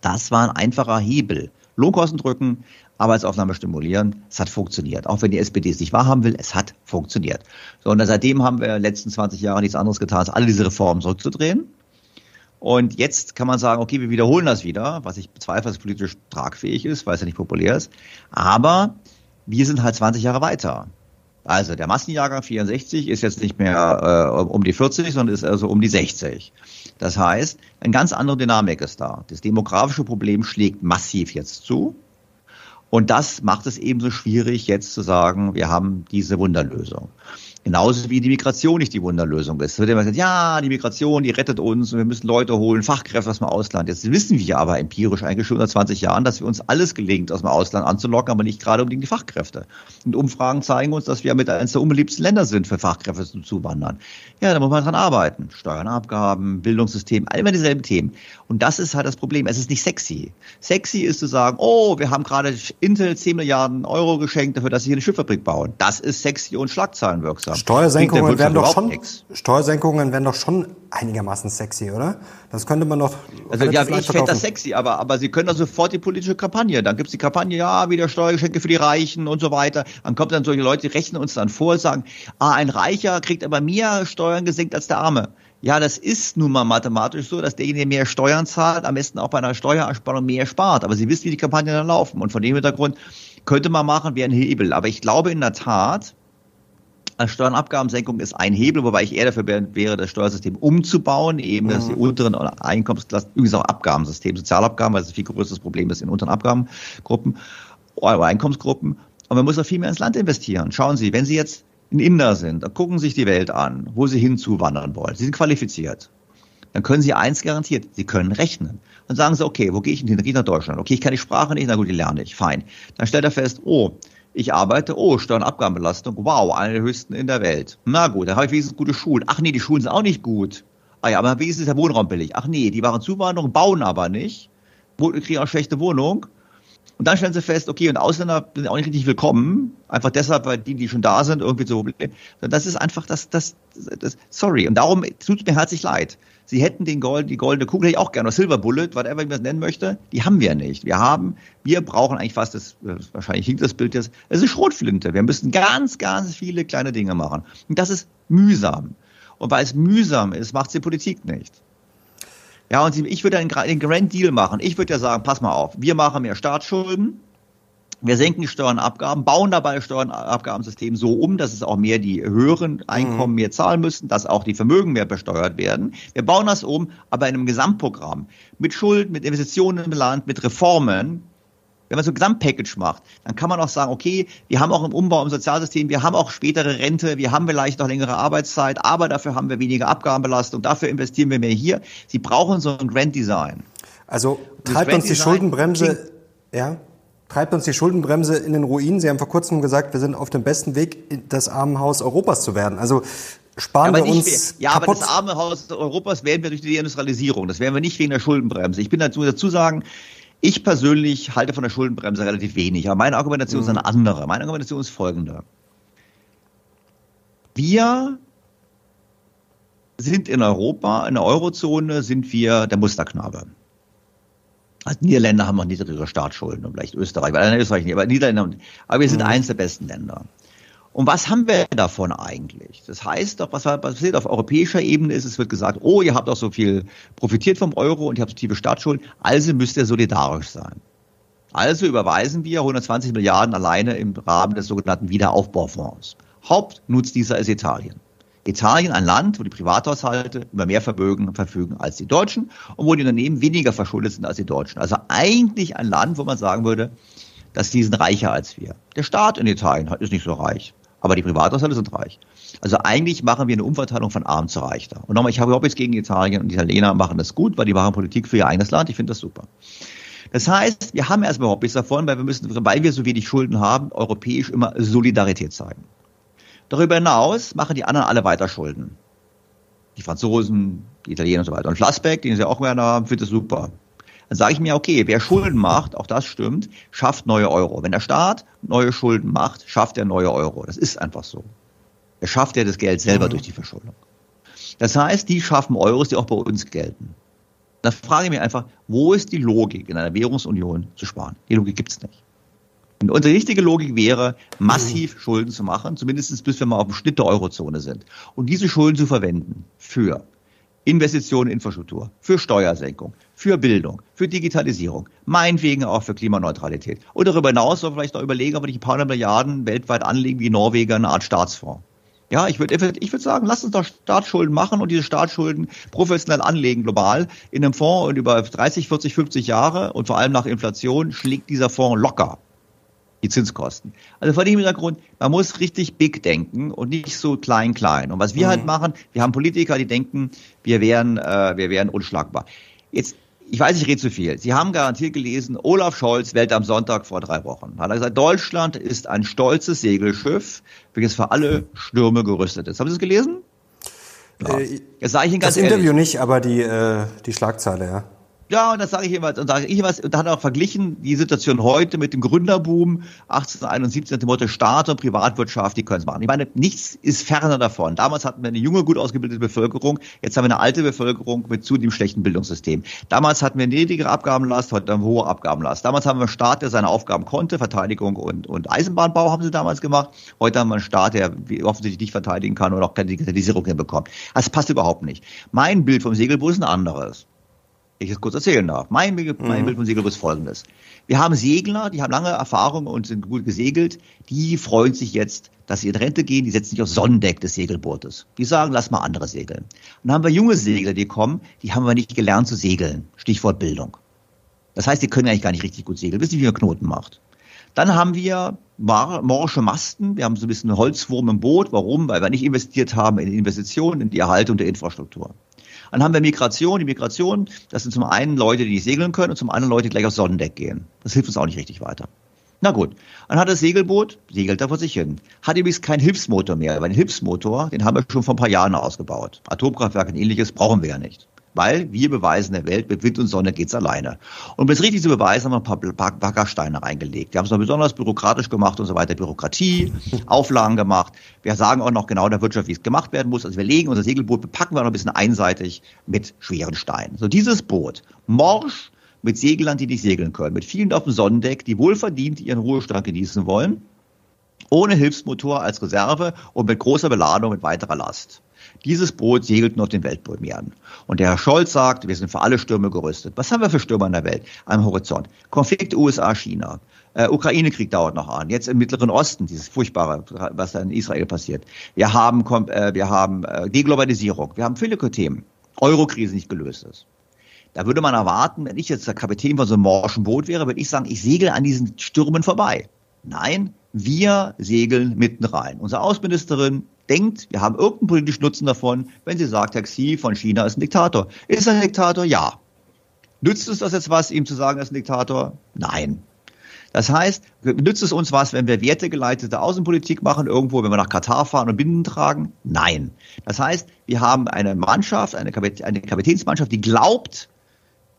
Speaker 1: Das war ein einfacher Hebel. Lohnkosten drücken, Arbeitsaufnahme stimulieren. Es hat funktioniert. Auch wenn die SPD es nicht wahrhaben will, es hat funktioniert. So, und seitdem haben wir in den letzten 20 Jahre nichts anderes getan, als alle diese Reformen zurückzudrehen. Und jetzt kann man sagen, okay, wir wiederholen das wieder, was ich bezweifle, dass politisch tragfähig ist, weil es ja nicht populär ist. Aber wir sind halt 20 Jahre weiter. Also der Massenjahrgang 64 ist jetzt nicht mehr äh, um die 40, sondern ist also um die 60. Das heißt, eine ganz andere Dynamik ist da. Das demografische Problem schlägt massiv jetzt zu. Und das macht es ebenso schwierig, jetzt zu sagen, wir haben diese Wunderlösung. Genauso wie die Migration nicht die Wunderlösung ist. Es wird immer gesagt, ja, die Migration, die rettet uns und wir müssen Leute holen, Fachkräfte aus dem Ausland. Jetzt wissen wir aber empirisch eigentlich schon seit 20 Jahren, dass wir uns alles gelingt, aus dem Ausland anzulocken, aber nicht gerade unbedingt die Fachkräfte. Und Umfragen zeigen uns, dass wir mit eines der unbeliebtesten Länder sind für Fachkräfte zu zuwandern. Ja, da muss man dran arbeiten. Steuern, Abgaben, Bildungssystem, all immer dieselben Themen. Und das ist halt das Problem. Es ist nicht sexy. Sexy ist zu sagen, oh, wir haben gerade Intel 10 Milliarden Euro geschenkt dafür, dass sie hier eine Schifffabrik bauen. Das ist sexy und schlagzeilenwirksam.
Speaker 2: Steuersenkungen werden doch schon, Steuersenkungen werden doch schon einigermaßen sexy, oder? Das könnte man doch.
Speaker 1: Also ja, ich fände das sexy, aber, aber Sie können doch sofort die politische Kampagne. Dann gibt's die Kampagne, ja, wieder Steuergeschenke für die Reichen und so weiter. Dann kommt dann solche Leute, die rechnen uns dann vor, sagen, ah, ein Reicher kriegt aber mehr Steuern gesenkt als der Arme. Ja, das ist nun mal mathematisch so, dass derjenige, der mehr Steuern zahlt, am besten auch bei einer Steuerersparung mehr spart. Aber Sie wissen, wie die Kampagnen dann laufen. Und von dem Hintergrund könnte man machen, wie ein Hebel. Aber ich glaube in der Tat, Also Steuernabgabensenkung ist ein Hebel, wobei ich eher dafür wäre, das Steuersystem umzubauen, eben mhm. dass die unteren Einkommensklassen, übrigens auch Abgabensystem, Sozialabgaben, weil es ein viel größeres Problem ist in unteren Abgabengruppen oder Einkommensgruppen. Und man muss auch viel mehr ins Land investieren. Schauen Sie, wenn Sie jetzt ein Inder sind, dann gucken Sie sich die Welt an, wo Sie hinzuwandern wollen. Sie sind qualifiziert. Dann können Sie eins garantiert, Sie können rechnen. Dann sagen Sie, okay, wo gehe ich denn hin? Gehe ich nach Deutschland. Okay, ich kann die Sprache nicht, na gut, die lerne ich. Fein. Dann stellt er fest, oh, ich arbeite, oh, Steuernabgabenbelastung, wow, eine der höchsten in der Welt. Na gut, dann habe ich wenigstens gute Schulen. Ach nee, die Schulen sind auch nicht gut. Ah ja, aber wenigstens ist der Wohnraum billig. Ach nee, die waren Zuwanderung, bauen aber nicht, kriegen auch schlechte Wohnung. Und dann stellen sie fest, okay, und Ausländer sind auch nicht richtig willkommen, einfach deshalb, weil die, die schon da sind, irgendwie so. Das ist einfach das, das, das sorry. Und darum tut es mir herzlich leid. Sie hätten den Gold, die goldene Kugel, hätte ich auch gerne, oder Silver Bullet, whatever ich das nennen möchte, die haben wir nicht. Wir haben, wir brauchen eigentlich fast das, wahrscheinlich hinkt das Bild jetzt, es ist Schrotflinte. Wir müssen ganz, ganz viele kleine Dinge machen. Und das ist mühsam. Und weil es mühsam ist, macht die Politik nicht. Ja, und ich würde einen, einen Grand Deal machen. Ich würde ja sagen, pass mal auf, wir machen mehr Staatsschulden, wir senken die Steuern und Abgaben, bauen dabei das Steuern- und Abgabensystem so um, dass es auch mehr die höheren Einkommen mhm. mehr zahlen müssen, dass auch die Vermögen mehr besteuert werden. Wir bauen das um, aber in einem Gesamtprogramm. Mit Schulden, mit Investitionen im Land, mit Reformen, wenn man so ein Gesamtpackage macht, dann kann man auch sagen, okay, wir haben auch im Umbau im Sozialsystem, wir haben auch spätere Rente, wir haben vielleicht noch längere Arbeitszeit, aber dafür haben wir weniger Abgabenbelastung, dafür investieren wir mehr hier. Sie brauchen so ein Grand Design.
Speaker 2: Also treibt uns die Schuldenbremse, ja, treibt uns die Schuldenbremse in den Ruin. Sie haben vor kurzem gesagt, wir sind auf dem besten Weg, das Armenhaus Europas zu werden. Also sparen ja, wir uns.
Speaker 1: Ja, kaputt. aber das Armenhaus Europas werden wir durch die Industrialisierung. Das werden wir nicht wegen der Schuldenbremse. Ich bin dazu, dazu sagen, ich persönlich halte von der Schuldenbremse relativ wenig, aber meine Argumentation mhm. ist eine andere. Meine Argumentation ist folgende. Wir sind in Europa, in der Eurozone sind wir der Musterknabe. Also Niederländer haben noch niedrigere Staatsschulden und vielleicht Österreich, weil Österreich nicht, aber Niederländer, aber wir sind mhm. eines der besten Länder. Und was haben wir davon eigentlich? Das heißt doch, was passiert auf europäischer Ebene ist, es wird gesagt, oh, ihr habt auch so viel profitiert vom Euro und ihr habt so tiefe Staatsschulden, also müsst ihr solidarisch sein. Also überweisen wir 120 Milliarden alleine im Rahmen des sogenannten Wiederaufbaufonds. Hauptnutzdießer ist Italien. Italien ein Land, wo die Privathaushalte über mehr Vermögen verfügen als die Deutschen und wo die Unternehmen weniger verschuldet sind als die Deutschen. Also eigentlich ein Land, wo man sagen würde, dass die sind reicher als wir. Der Staat in Italien ist nicht so reich. Aber die Privathaushalte sind reich. Also eigentlich machen wir eine Umverteilung von arm zu reich da. Und nochmal, ich habe überhaupt nichts gegen Italien und die Italiener machen das gut, weil die machen Politik für ihr eigenes Land. Ich finde das super. Das heißt, wir haben erstmal überhaupt nichts davon, weil wir müssen, weil wir so wenig Schulden haben, europäisch immer Solidarität zeigen. Darüber hinaus machen die anderen alle weiter Schulden. Die Franzosen, die Italiener und so weiter. Und Flassbeck, den sie auch gerne haben, findet das super. Dann sage ich mir, okay, wer Schulden macht, auch das stimmt, schafft neue Euro. Wenn der Staat neue Schulden macht, schafft er neue Euro. Das ist einfach so. Er schafft ja das Geld selber mhm. durch die Verschuldung. Das heißt, die schaffen Euros, die auch bei uns gelten. Da frage ich mich einfach, wo ist die Logik in einer Währungsunion zu sparen? Die Logik gibt es nicht. Und unsere richtige Logik wäre, massiv mhm. Schulden zu machen, zumindest bis wir mal auf dem Schnitt der Eurozone sind. Und diese Schulden zu verwenden für Investitionen in Infrastruktur, für Steuersenkung, für Bildung, für Digitalisierung, meinetwegen auch für Klimaneutralität. Und darüber hinaus soll vielleicht noch überlegen, ob wir nicht ein paar Milliarden weltweit anlegen, wie Norweger, eine Art Staatsfonds. Ja, ich würde ich würde sagen, lasst uns doch Staatsschulden machen und diese Staatsschulden professionell anlegen global in einem Fonds und über 30, 40, 50 Jahre und vor allem nach Inflation schlägt dieser Fonds locker die Zinskosten. Also vor dem Hintergrund, man muss richtig big denken und nicht so klein klein. Und was wir halt mhm. halt machen, wir haben Politiker, die denken, wir wären, äh, wir wären unschlagbar. Jetzt, ich weiß, ich rede zu viel. Sie haben garantiert gelesen, Olaf Scholz Welt am Sonntag vor drei Wochen. Hat er gesagt, Deutschland ist ein stolzes Segelschiff, welches für alle Stürme gerüstet ist. Haben Sie es gelesen?
Speaker 2: Ja. Äh, ich Ihnen ganz das Interview ehrlich. nicht, aber die, äh, die Schlagzeile, ja.
Speaker 1: Ja, und das sage ich immer, und sage ich was, und da hat er auch verglichen die Situation heute mit dem Gründerboom 1871 nach dem Motto Staat und Privatwirtschaft, die können es machen. Ich meine, nichts ist ferner davon. Damals hatten wir eine junge, gut ausgebildete Bevölkerung, jetzt haben wir eine alte Bevölkerung mit zudem schlechten Bildungssystem. Damals hatten wir niedrigere Abgabenlast, heute eine hohe Abgabenlast. Damals haben wir einen Staat, der seine Aufgaben konnte, Verteidigung und, und Eisenbahnbau haben sie damals gemacht. Heute haben wir einen Staat, der offensichtlich nicht verteidigen kann und auch keine Digitalisierung hinbekommt. Das passt überhaupt nicht. Mein Bild vom Segelboot ist ein anderes. Ich es kurz erzählen darf. Mein, mein mhm. Bild von Segelboot ist folgendes. Wir haben Segler, die haben lange Erfahrung und sind gut gesegelt. Die freuen sich jetzt, dass sie in Rente gehen. Die setzen sich aufs Sonnendeck des Segelbootes. Die sagen, lass mal andere segeln. Und dann haben wir junge Segler, die kommen, die haben aber nicht gelernt zu segeln. Stichwort Bildung. Das heißt, die können eigentlich gar nicht richtig gut segeln, wissen nicht, wie man Knoten macht. Dann haben wir morsche Masten. Wir haben so ein bisschen Holzwurm im Boot. Warum? Weil wir nicht investiert haben in Investitionen, in die Erhaltung der Infrastruktur. Dann haben wir Migration. Die Migration, das sind zum einen Leute, die nicht segeln können und zum anderen Leute, die gleich aufs Sonnendeck gehen. Das hilft uns auch nicht richtig weiter. Na gut, dann hat das Segelboot, segelt da vor sich hin. Hat übrigens keinen Hilfsmotor mehr, weil den Hilfsmotor, den haben wir schon vor ein paar Jahren ausgebaut. Atomkraftwerke und ähnliches brauchen wir ja nicht weil wir beweisen der Welt, mit Wind und Sonne geht's alleine. Und um es richtig zu beweisen, haben wir ein paar Baggersteine reingelegt. Wir haben es noch besonders bürokratisch gemacht und so weiter. Bürokratie, Auflagen gemacht. Wir sagen auch noch genau der Wirtschaft, wie es gemacht werden muss. Also wir legen unser Segelboot, bepacken wir noch ein bisschen einseitig mit schweren Steinen. So dieses Boot, morsch, mit Seglern, die nicht segeln können, mit vielen auf dem Sonnendeck, die wohlverdient ihren Ruhestand genießen wollen, ohne Hilfsmotor als Reserve und mit großer Beladung mit weiterer Last. Dieses Boot segelt noch den Weltmeeren. Und der Herr Scholz sagt, wir sind für alle Stürme gerüstet. Was haben wir für Stürme in der Welt am Horizont? Konflikt USA-China. Äh, Ukraine-Krieg dauert noch an. Jetzt im Mittleren Osten, dieses Furchtbare, was da in Israel passiert. Wir haben, äh, wir haben äh, Deglobalisierung. Wir haben viele Themen. Euro-Krise nicht gelöst ist. Da würde man erwarten, wenn ich jetzt der Kapitän von so einem morschen Boot wäre, würde ich sagen, ich segel an diesen Stürmen vorbei. Nein, wir segeln mitten rein. Unsere Außenministerin denkt, wir haben irgendeinen politischen Nutzen davon, wenn sie sagt, Herr Xi von China ist ein Diktator. Ist er ein Diktator? Ja. Nützt es das jetzt was, ihm zu sagen, er ist ein Diktator? Nein. Das heißt, nützt es uns was, wenn wir wertegeleitete Außenpolitik machen, irgendwo, wenn wir nach Katar fahren und Binden tragen? Nein. Das heißt, wir haben eine Mannschaft, eine, Kapitänsmannschaft, die glaubt,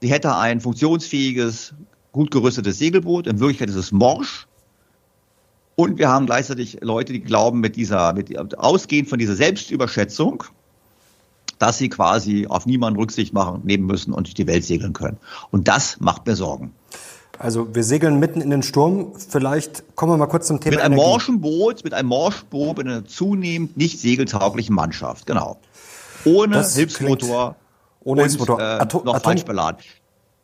Speaker 1: sie hätte ein funktionsfähiges, gut gerüstetes Segelboot. In Wirklichkeit ist es morsch. Und wir haben gleichzeitig Leute, die glauben, mit dieser, mit, ausgehend von dieser Selbstüberschätzung, dass sie quasi auf niemanden Rücksicht machen, nehmen müssen und durch die Welt segeln können. Und das macht mir Sorgen.
Speaker 2: Also wir segeln mitten in den Sturm. Vielleicht kommen wir mal kurz zum Thema
Speaker 1: Mit einem Energie. morschen Boot, mit einem morschen Boot, mit einer zunehmend nicht segeltauglichen Mannschaft. Genau. Ohne das Hilfsmotor.
Speaker 2: Ohne Hilfsmotor. Äh, Atom, noch Atom, falsch beladen.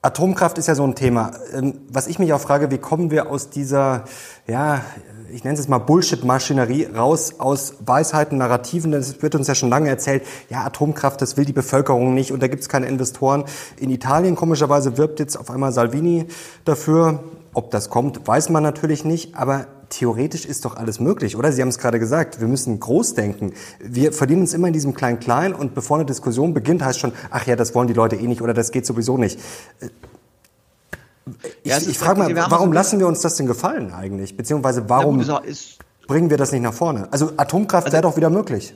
Speaker 2: Atomkraft ist ja so ein Thema. Ähm, was ich mich auch frage, wie kommen wir aus dieser, ja, ich nenne es mal Bullshit-Maschinerie raus aus Weisheiten, Narrativen. Es wird uns ja schon lange erzählt, ja, Atomkraft, das will die Bevölkerung nicht und da gibt es keine Investoren. In Italien komischerweise wirbt jetzt auf einmal Salvini dafür. Ob das kommt, weiß man natürlich nicht, aber theoretisch ist doch alles möglich, oder? Sie haben es gerade gesagt, wir müssen groß denken. Wir verdienen uns immer in diesem Klein-Klein und bevor eine Diskussion beginnt, heißt schon, ach ja, das wollen die Leute eh nicht oder das geht sowieso nicht. Ich, ja, ich frage mal, warum lassen wir uns das denn gefallen eigentlich? Beziehungsweise warum ja, bringen wir das nicht nach vorne? Also Atomkraft also, wäre doch wieder möglich.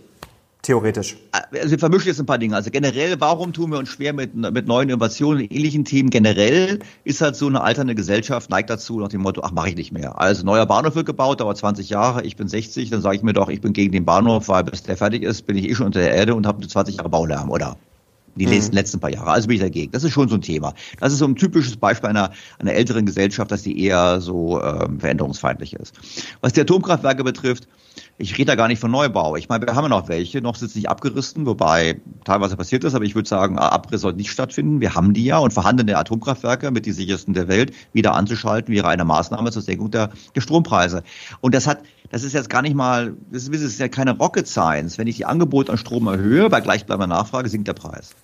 Speaker 2: Theoretisch.
Speaker 1: Also wir vermischen jetzt ein paar Dinge. Also generell, warum tun wir uns schwer mit, mit neuen Innovationen und ähnlichen Themen? Generell ist halt so eine alternde Gesellschaft, neigt dazu nach dem Motto, ach, mache ich nicht mehr. Also neuer Bahnhof wird gebaut, dauert 20 Jahre, ich bin 60, dann sage ich mir doch, ich bin gegen den Bahnhof, weil bis der fertig ist, bin ich eh schon unter der Erde und habe 20 Jahre Baulärm, oder? Die mhm. letzten, paar Jahre. Also bin ich dagegen. Das ist schon so ein Thema. Das ist so ein typisches Beispiel einer, einer älteren Gesellschaft, dass die eher so ähm, veränderungsfeindlich ist. Was die Atomkraftwerke betrifft, ich rede da gar nicht von Neubau. Ich meine, wir haben ja noch welche, noch sind sie nicht abgerissen, wobei teilweise passiert ist, aber ich würde sagen, Abriss soll nicht stattfinden. Wir haben die ja und vorhandene Atomkraftwerke mit die sichersten der Welt wieder anzuschalten, wäre eine Maßnahme zur Senkung der, der Strompreise. Und das hat, das ist jetzt gar nicht mal, das ist ja keine Rocket Science. Wenn ich die Angebot an Strom erhöhe, bei gleichbleibender Nachfrage sinkt der Preis.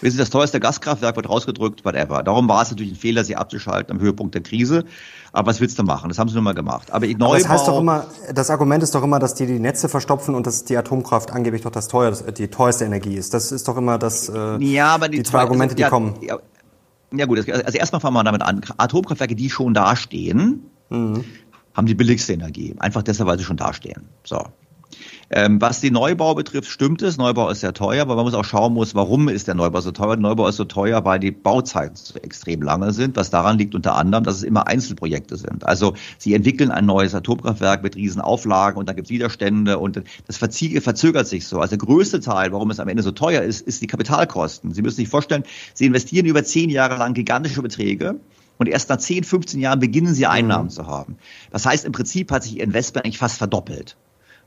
Speaker 1: Wir sind das teuerste Gaskraftwerk, wird rausgedrückt, whatever. Darum war es natürlich ein Fehler, sie abzuschalten am Höhepunkt der Krise. Aber was willst du machen? Das haben sie nun mal gemacht.
Speaker 2: Aber, Neubau, Aber das heißt doch immer, das Argument ist doch immer, dass die die Netze verstopfen und dass die Atomkraft angeblich doch das teuer, die teuerste Energie ist. Das ist doch immer das,
Speaker 1: äh, ja, aber die,
Speaker 2: die zwei Argumente, die
Speaker 1: ja,
Speaker 2: kommen.
Speaker 1: Ja, ja gut, also erstmal fangen wir damit an. Atomkraftwerke, die schon dastehen, mhm. Haben die billigste Energie. Einfach deshalb, weil sie schon dastehen. So. Ähm, was den Neubau betrifft, stimmt es. Neubau ist sehr teuer, aber man muss auch schauen muss, warum ist der Neubau so teuer. Der Neubau ist so teuer, weil die Bauzeiten so extrem lange sind, was daran liegt unter anderem, dass es immer Einzelprojekte sind. Also sie entwickeln ein neues Atomkraftwerk mit riesen Auflagen und dann gibt es Widerstände und das verzögert sich so. Also der größte Teil, warum es am Ende so teuer ist, ist die Kapitalkosten. Sie müssen sich vorstellen, Sie investieren über zehn Jahre lang gigantische Beträge und erst nach 10, 15 Jahren beginnen sie Einnahmen mhm. zu haben. Das heißt, im Prinzip hat sich ihr Investment eigentlich fast verdoppelt.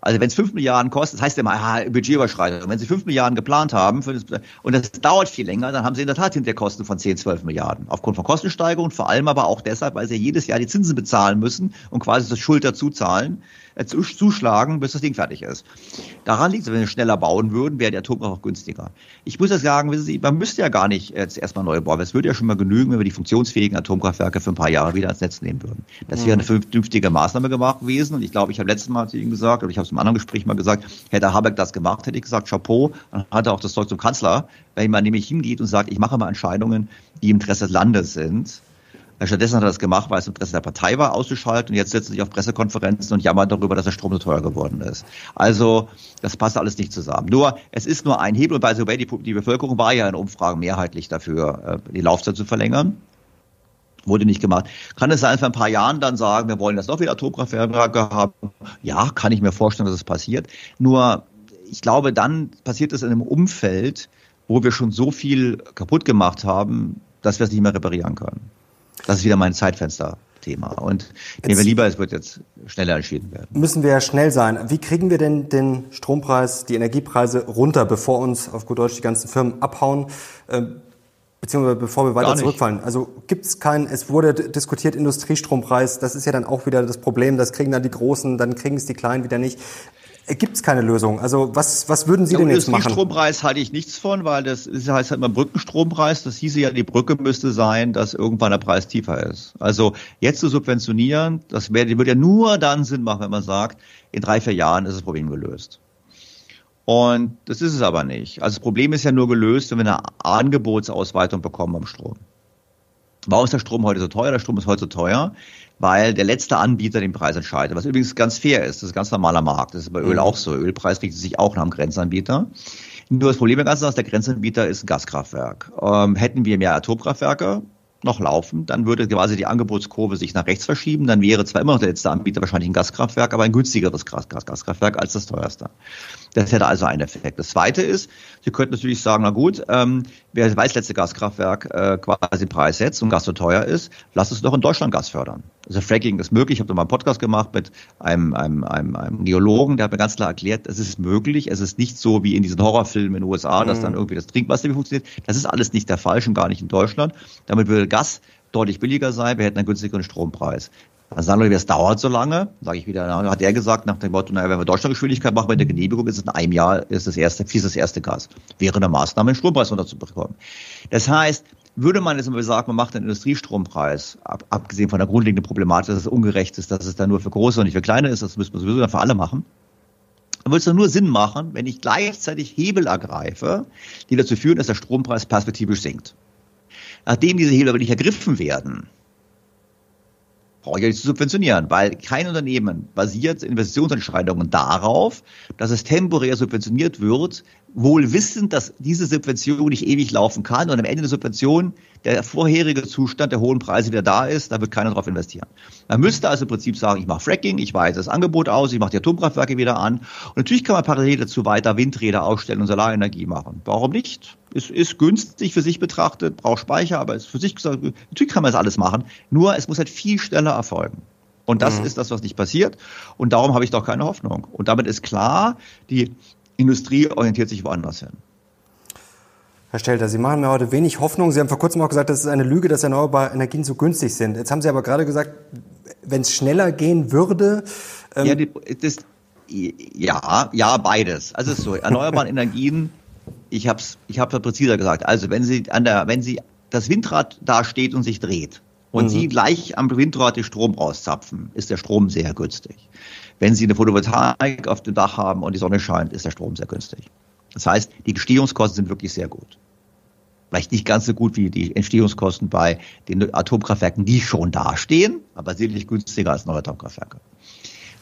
Speaker 1: Also wenn es 5 Milliarden kostet, das heißt immer, ah, Budgetüberschreitung. Wenn Sie 5 Milliarden geplant haben das, und das dauert viel länger, dann haben Sie in der Tat hinterher Kosten von 10, 12 Milliarden. Aufgrund von Kostensteigerungen, vor allem aber auch deshalb, weil Sie jedes Jahr die Zinsen bezahlen müssen und quasi das Schuld dazu zahlen äh, zuschlagen, bis das Ding fertig ist. Daran liegt es, wenn wir schneller bauen würden, wäre der Atomkraft auch günstiger. Ich muss ja sagen, wissen Sie, man müsste ja gar nicht jetzt erstmal neu bauen. Es würde ja schon mal genügen, wenn wir die funktionsfähigen Atomkraftwerke für ein paar Jahre wieder ans Netz nehmen würden. Das wäre eine mhm. vernünftige Maßnahme gemacht gewesen. Und ich glaube, ich habe letztes Mal zu Ihnen gesagt, oder ich habe es im anderen Gespräch mal gesagt, hätte Habeck das gemacht, hätte ich gesagt, Chapeau, dann hat er auch das Zeug zum Kanzler, wenn man nämlich hingeht und sagt, ich mache mal Entscheidungen, die im Interesse des Landes sind Stattdessen hat er das gemacht, weil es im Interesse der Partei war, auszuschalten. Und jetzt setzt er sich auf Pressekonferenzen und jammert darüber, dass der Strom so teuer geworden ist. Also, das passt alles nicht zusammen. Nur, es ist nur ein Hebel. Und bei way, die, die Bevölkerung war ja in Umfragen mehrheitlich dafür, äh, die Laufzeit zu verlängern. Wurde nicht gemacht. Kann es sein, dass wir ein paar Jahren dann sagen, wir wollen jetzt noch wieder Atomkraftwerke haben? Ja, kann ich mir vorstellen, dass es passiert. Nur, ich glaube, dann passiert es in einem Umfeld, wo wir schon so viel kaputt gemacht haben, dass wir es nicht mehr reparieren können. Das ist wieder mein Zeitfenster. Thema. Und nehmen wir lieber, es wird jetzt schneller entschieden werden.
Speaker 2: Müssen wir schnell sein. Wie kriegen wir denn den Strompreis, die Energiepreise runter, bevor uns auf gut Deutsch die ganzen Firmen abhauen? Äh, beziehungsweise bevor wir weiter zurückfallen. Also gibt es keinen, es wurde diskutiert, Industriestrompreis, das ist ja dann auch wieder das Problem, das kriegen dann die Großen, dann kriegen es die Kleinen wieder nicht gibt es keine Lösung. Also was, was würden Sie ja, denn jetzt machen?
Speaker 1: Strompreis halte ich nichts von, weil das, das heißt halt immer Brückenstrompreis. Das hieße ja, die Brücke müsste sein, dass irgendwann der Preis tiefer ist. Also jetzt zu subventionieren, das wäre, würde ja nur dann Sinn machen, wenn man sagt, in drei, vier Jahren ist das Problem gelöst. Und das ist es aber nicht. Also das Problem ist ja nur gelöst, wenn wir eine Angebotsausweitung bekommen am Strom. Warum ist der Strom heute so teuer? Der Strom ist heute so teuer, weil der letzte Anbieter den Preis entscheidet, was übrigens ganz fair ist. Das ist ein ganz normaler Markt. Das ist bei Öl mhm. auch so. Ölpreis richtet sich auch nach dem Grenzanbieter. Nur das Problem der ganzen ist, der Grenzanbieter ist ein Gaskraftwerk. Ähm, hätten wir mehr Atomkraftwerke, noch laufen, dann würde quasi die Angebotskurve sich nach rechts verschieben. Dann wäre zwar immer noch der letzte Anbieter wahrscheinlich ein Gaskraftwerk, aber ein günstigeres Gas Gaskraftwerk als das teuerste. Das hätte also einen Effekt. Das zweite ist, Sie könnten natürlich sagen, na gut, ähm, wer weiß letzte Gaskraftwerk äh, quasi Preis setzt und Gas so teuer ist, lass es doch in Deutschland Gas fördern. Also Fracking ist möglich. Ich habe da mal einen Podcast gemacht mit einem, einem, einem, einem Geologen, der hat mir ganz klar erklärt, es ist möglich. Es ist nicht so wie in diesen Horrorfilmen in den USA, dass mhm. dann irgendwie das Trinkwasser funktioniert. Das ist alles nicht der Fall, schon gar nicht in Deutschland. Damit würde Gas deutlich billiger sein, wir hätten einen günstigeren Strompreis. Dann sagen Leute, das dauert so lange. Sage ich wieder, dann hat er gesagt, nach dem Motto, naja, wenn wir Deutschlandgeschwindigkeit machen, bei der Genehmigung ist es in einem Jahr ist das erste, fließt das erste Gas. Wäre eine Maßnahme, den Strompreis runterzubekommen. Das heißt, würde man jetzt mal sagen, man macht einen Industriestrompreis, ab, abgesehen von der grundlegenden Problematik, dass es ungerecht ist, dass es dann nur für große und nicht für kleine ist, das müssen wir sowieso dann für alle machen. Dann würde es nur Sinn machen, wenn ich gleichzeitig Hebel ergreife, die dazu führen, dass der Strompreis perspektivisch sinkt. Nachdem diese Hebel aber nicht ergriffen werden, brauche ich ja nicht zu subventionieren, weil kein Unternehmen basiert Investitionsentscheidungen darauf, dass es temporär subventioniert wird, wohl wissend, dass diese Subvention nicht ewig laufen kann und am Ende der Subvention der vorherige Zustand der hohen Preise wieder da ist, da wird keiner drauf investieren. Man müsste also im Prinzip sagen, ich mache Fracking, ich weise das Angebot aus, ich mache die Atomkraftwerke wieder an und natürlich kann man parallel dazu weiter Windräder ausstellen und Solarenergie machen. Warum nicht? Es ist günstig für sich betrachtet, braucht Speicher, aber es ist für sich gesagt, natürlich kann man das alles machen, nur es muss halt viel schneller erfolgen. Und das mhm. ist das, was nicht passiert. Und darum habe ich doch keine Hoffnung. Und damit ist klar, die Industrie orientiert sich woanders hin.
Speaker 2: Herr Stelter, Sie machen mir heute wenig Hoffnung. Sie haben vor kurzem auch gesagt, das ist eine Lüge, dass erneuerbare Energien so günstig sind. Jetzt haben Sie aber gerade gesagt, wenn es schneller gehen würde.
Speaker 1: Ähm ja, das, ja, ja, beides. Also es ist so, erneuerbare Energien, ich habe es ich hab's präziser gesagt. Also wenn Sie an der, wenn Sie das Windrad da steht und sich dreht und mhm. Sie gleich am Windrad den Strom rauszapfen, ist der Strom sehr günstig. Wenn Sie eine Photovoltaik auf dem Dach haben und die Sonne scheint, ist der Strom sehr günstig. Das heißt, die Gestehungskosten sind wirklich sehr gut. Vielleicht nicht ganz so gut wie die Entstehungskosten bei den Atomkraftwerken, die schon dastehen, aber sicherlich günstiger als neue Atomkraftwerke.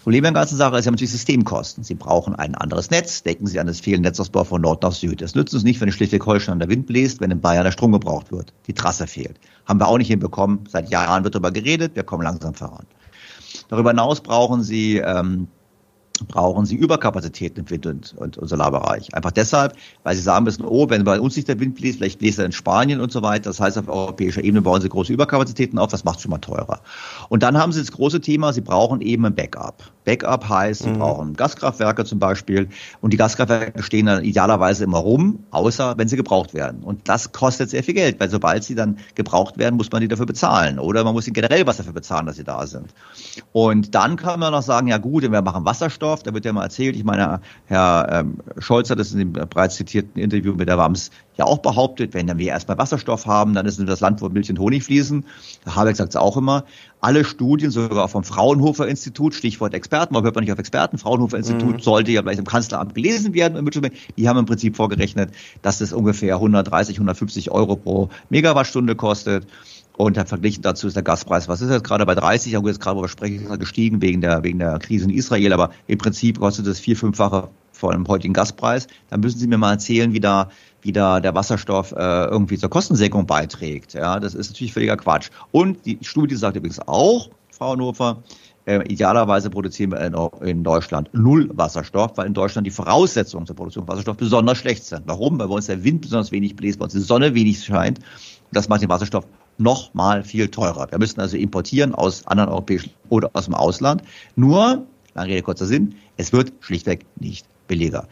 Speaker 1: Problem der ganzen Sache ist ja natürlich Systemkosten. Sie brauchen ein anderes Netz, denken Sie an das fehlende Netzausbau von Nord nach Süd. Das nützt uns nicht, wenn in Schleswig-Holstein der Wind bläst, wenn in Bayern der Strom gebraucht wird. Die Trasse fehlt. Haben wir auch nicht hinbekommen. Seit Jahren wird darüber geredet, wir kommen langsam voran. Darüber hinaus brauchen Sie ähm, brauchen sie Überkapazitäten im Wind- und, und, und Solarbereich. Einfach deshalb, weil sie sagen müssen, oh, wenn bei uns nicht der Wind bläst, vielleicht bläst er in Spanien und so weiter. Das heißt, auf europäischer Ebene bauen sie große Überkapazitäten auf, das macht schon mal teurer. Und dann haben sie das große Thema, sie brauchen eben ein Backup. Backup heißt, sie mhm. brauchen Gaskraftwerke zum Beispiel und die Gaskraftwerke stehen dann idealerweise immer rum, außer wenn sie gebraucht werden. Und das kostet sehr viel Geld, weil sobald sie dann gebraucht werden, muss man die dafür bezahlen oder man muss ihnen generell was dafür bezahlen, dass sie da sind. Und dann kann man noch sagen, ja gut, wir machen Wasserstoff, da wird ja mal erzählt, ich meine, Herr ähm, Scholz hat es in dem bereits zitierten Interview mit der WAMS ja auch behauptet, wenn dann wir erstmal Wasserstoff haben, dann ist es das Land, wo Milch und Honig fließen. Herr Habeck sagt es auch immer. Alle Studien, sogar vom Fraunhofer Institut, Stichwort Experten, man hört man nicht auf Experten, Fraunhofer Institut mhm. sollte ja vielleicht im Kanzleramt gelesen werden. Die haben im Prinzip vorgerechnet, dass es ungefähr 130, 150 Euro pro Megawattstunde kostet. Und verglichen dazu ist der Gaspreis, was ist jetzt gerade bei 30, aber jetzt gerade, wo wir sprechen, ist er gestiegen wegen der, wegen der Krise in Israel, aber im Prinzip kostet es vier, fünffache vor dem heutigen Gaspreis. Dann müssen Sie mir mal erzählen, wie da, wie da der Wasserstoff äh, irgendwie zur Kostensenkung beiträgt. Ja, das ist natürlich völliger Quatsch. Und die Studie sagt übrigens auch, Frau Hannover, äh, idealerweise produzieren wir in, in, Deutschland null Wasserstoff, weil in Deutschland die Voraussetzungen zur Produktion von Wasserstoff besonders schlecht sind. Warum? Weil bei uns der Wind besonders wenig bläst, bei uns die Sonne wenig scheint. Das macht den Wasserstoff noch mal viel teurer. Wir müssen also importieren aus anderen europäischen oder aus dem Ausland. Nur, lange Rede, kurzer Sinn, es wird schlichtweg nicht billiger.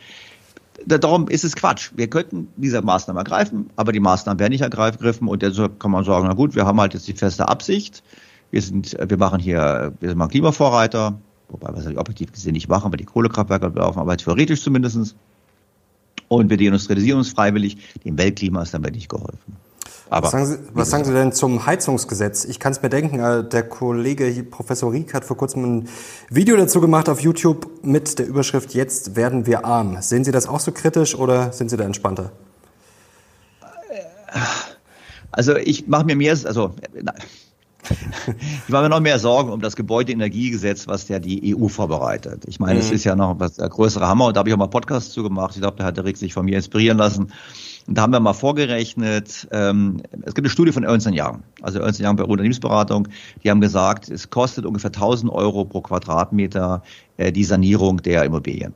Speaker 1: Darum ist es Quatsch. Wir könnten diese Maßnahmen ergreifen, aber die Maßnahmen werden nicht ergriffen und deshalb kann man sagen, na gut, wir haben halt jetzt die feste Absicht. Wir sind, wir machen hier, wir sind mal Klimavorreiter, wobei wir es objektiv gesehen nicht machen, weil die Kohlekraftwerke laufen, aber theoretisch zumindestens. Und wir deindustrialisieren uns freiwillig. Dem Weltklima ist damit nicht geholfen.
Speaker 2: Aber was sagen, Sie, was sagen Sie denn zum Heizungsgesetz? Ich kann es mir denken, äh, der Kollege Professor Rieck hat vor kurzem ein Video dazu gemacht auf YouTube mit der Überschrift Jetzt werden wir arm. Sehen Sie das auch so kritisch oder sind Sie da entspannter?
Speaker 1: Also ich mache mir mehr, also ich mache mir noch mehr Sorgen um das Gebäudeenergiegesetz, was ja die EU vorbereitet. Ich meine, es mhm. ist ja noch was der größere Hammer und da habe ich auch mal Podcasts zu gemacht. Ich glaube, da hat der Rick sich von mir inspirieren lassen. Und da haben wir mal vorgerechnet, ähm, es gibt eine Studie von Ernst Young, also Ernst Young bei Unternehmensberatung, die haben gesagt, es kostet ungefähr 1000 Euro pro Quadratmeter äh, die Sanierung der Immobilien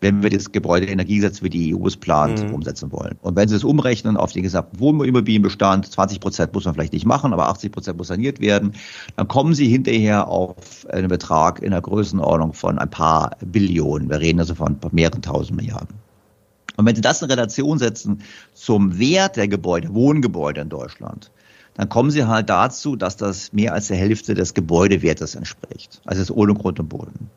Speaker 1: wenn wir das Gebäudeenergiegesetz, wie die EU es plant, mhm. umsetzen wollen. Und wenn Sie es umrechnen auf den gesamten Wohnimmobilienbestand, 20 Prozent muss man vielleicht nicht machen, aber 80 Prozent muss saniert werden, dann kommen Sie hinterher auf einen Betrag in der Größenordnung von ein paar Billionen. Wir reden also von mehreren tausend Milliarden. Und wenn Sie das in Relation setzen zum Wert der Gebäude, Wohngebäude in Deutschland, dann kommen Sie halt dazu, dass das mehr als der Hälfte des Gebäudewertes entspricht. Also ist ohne Grund und Boden.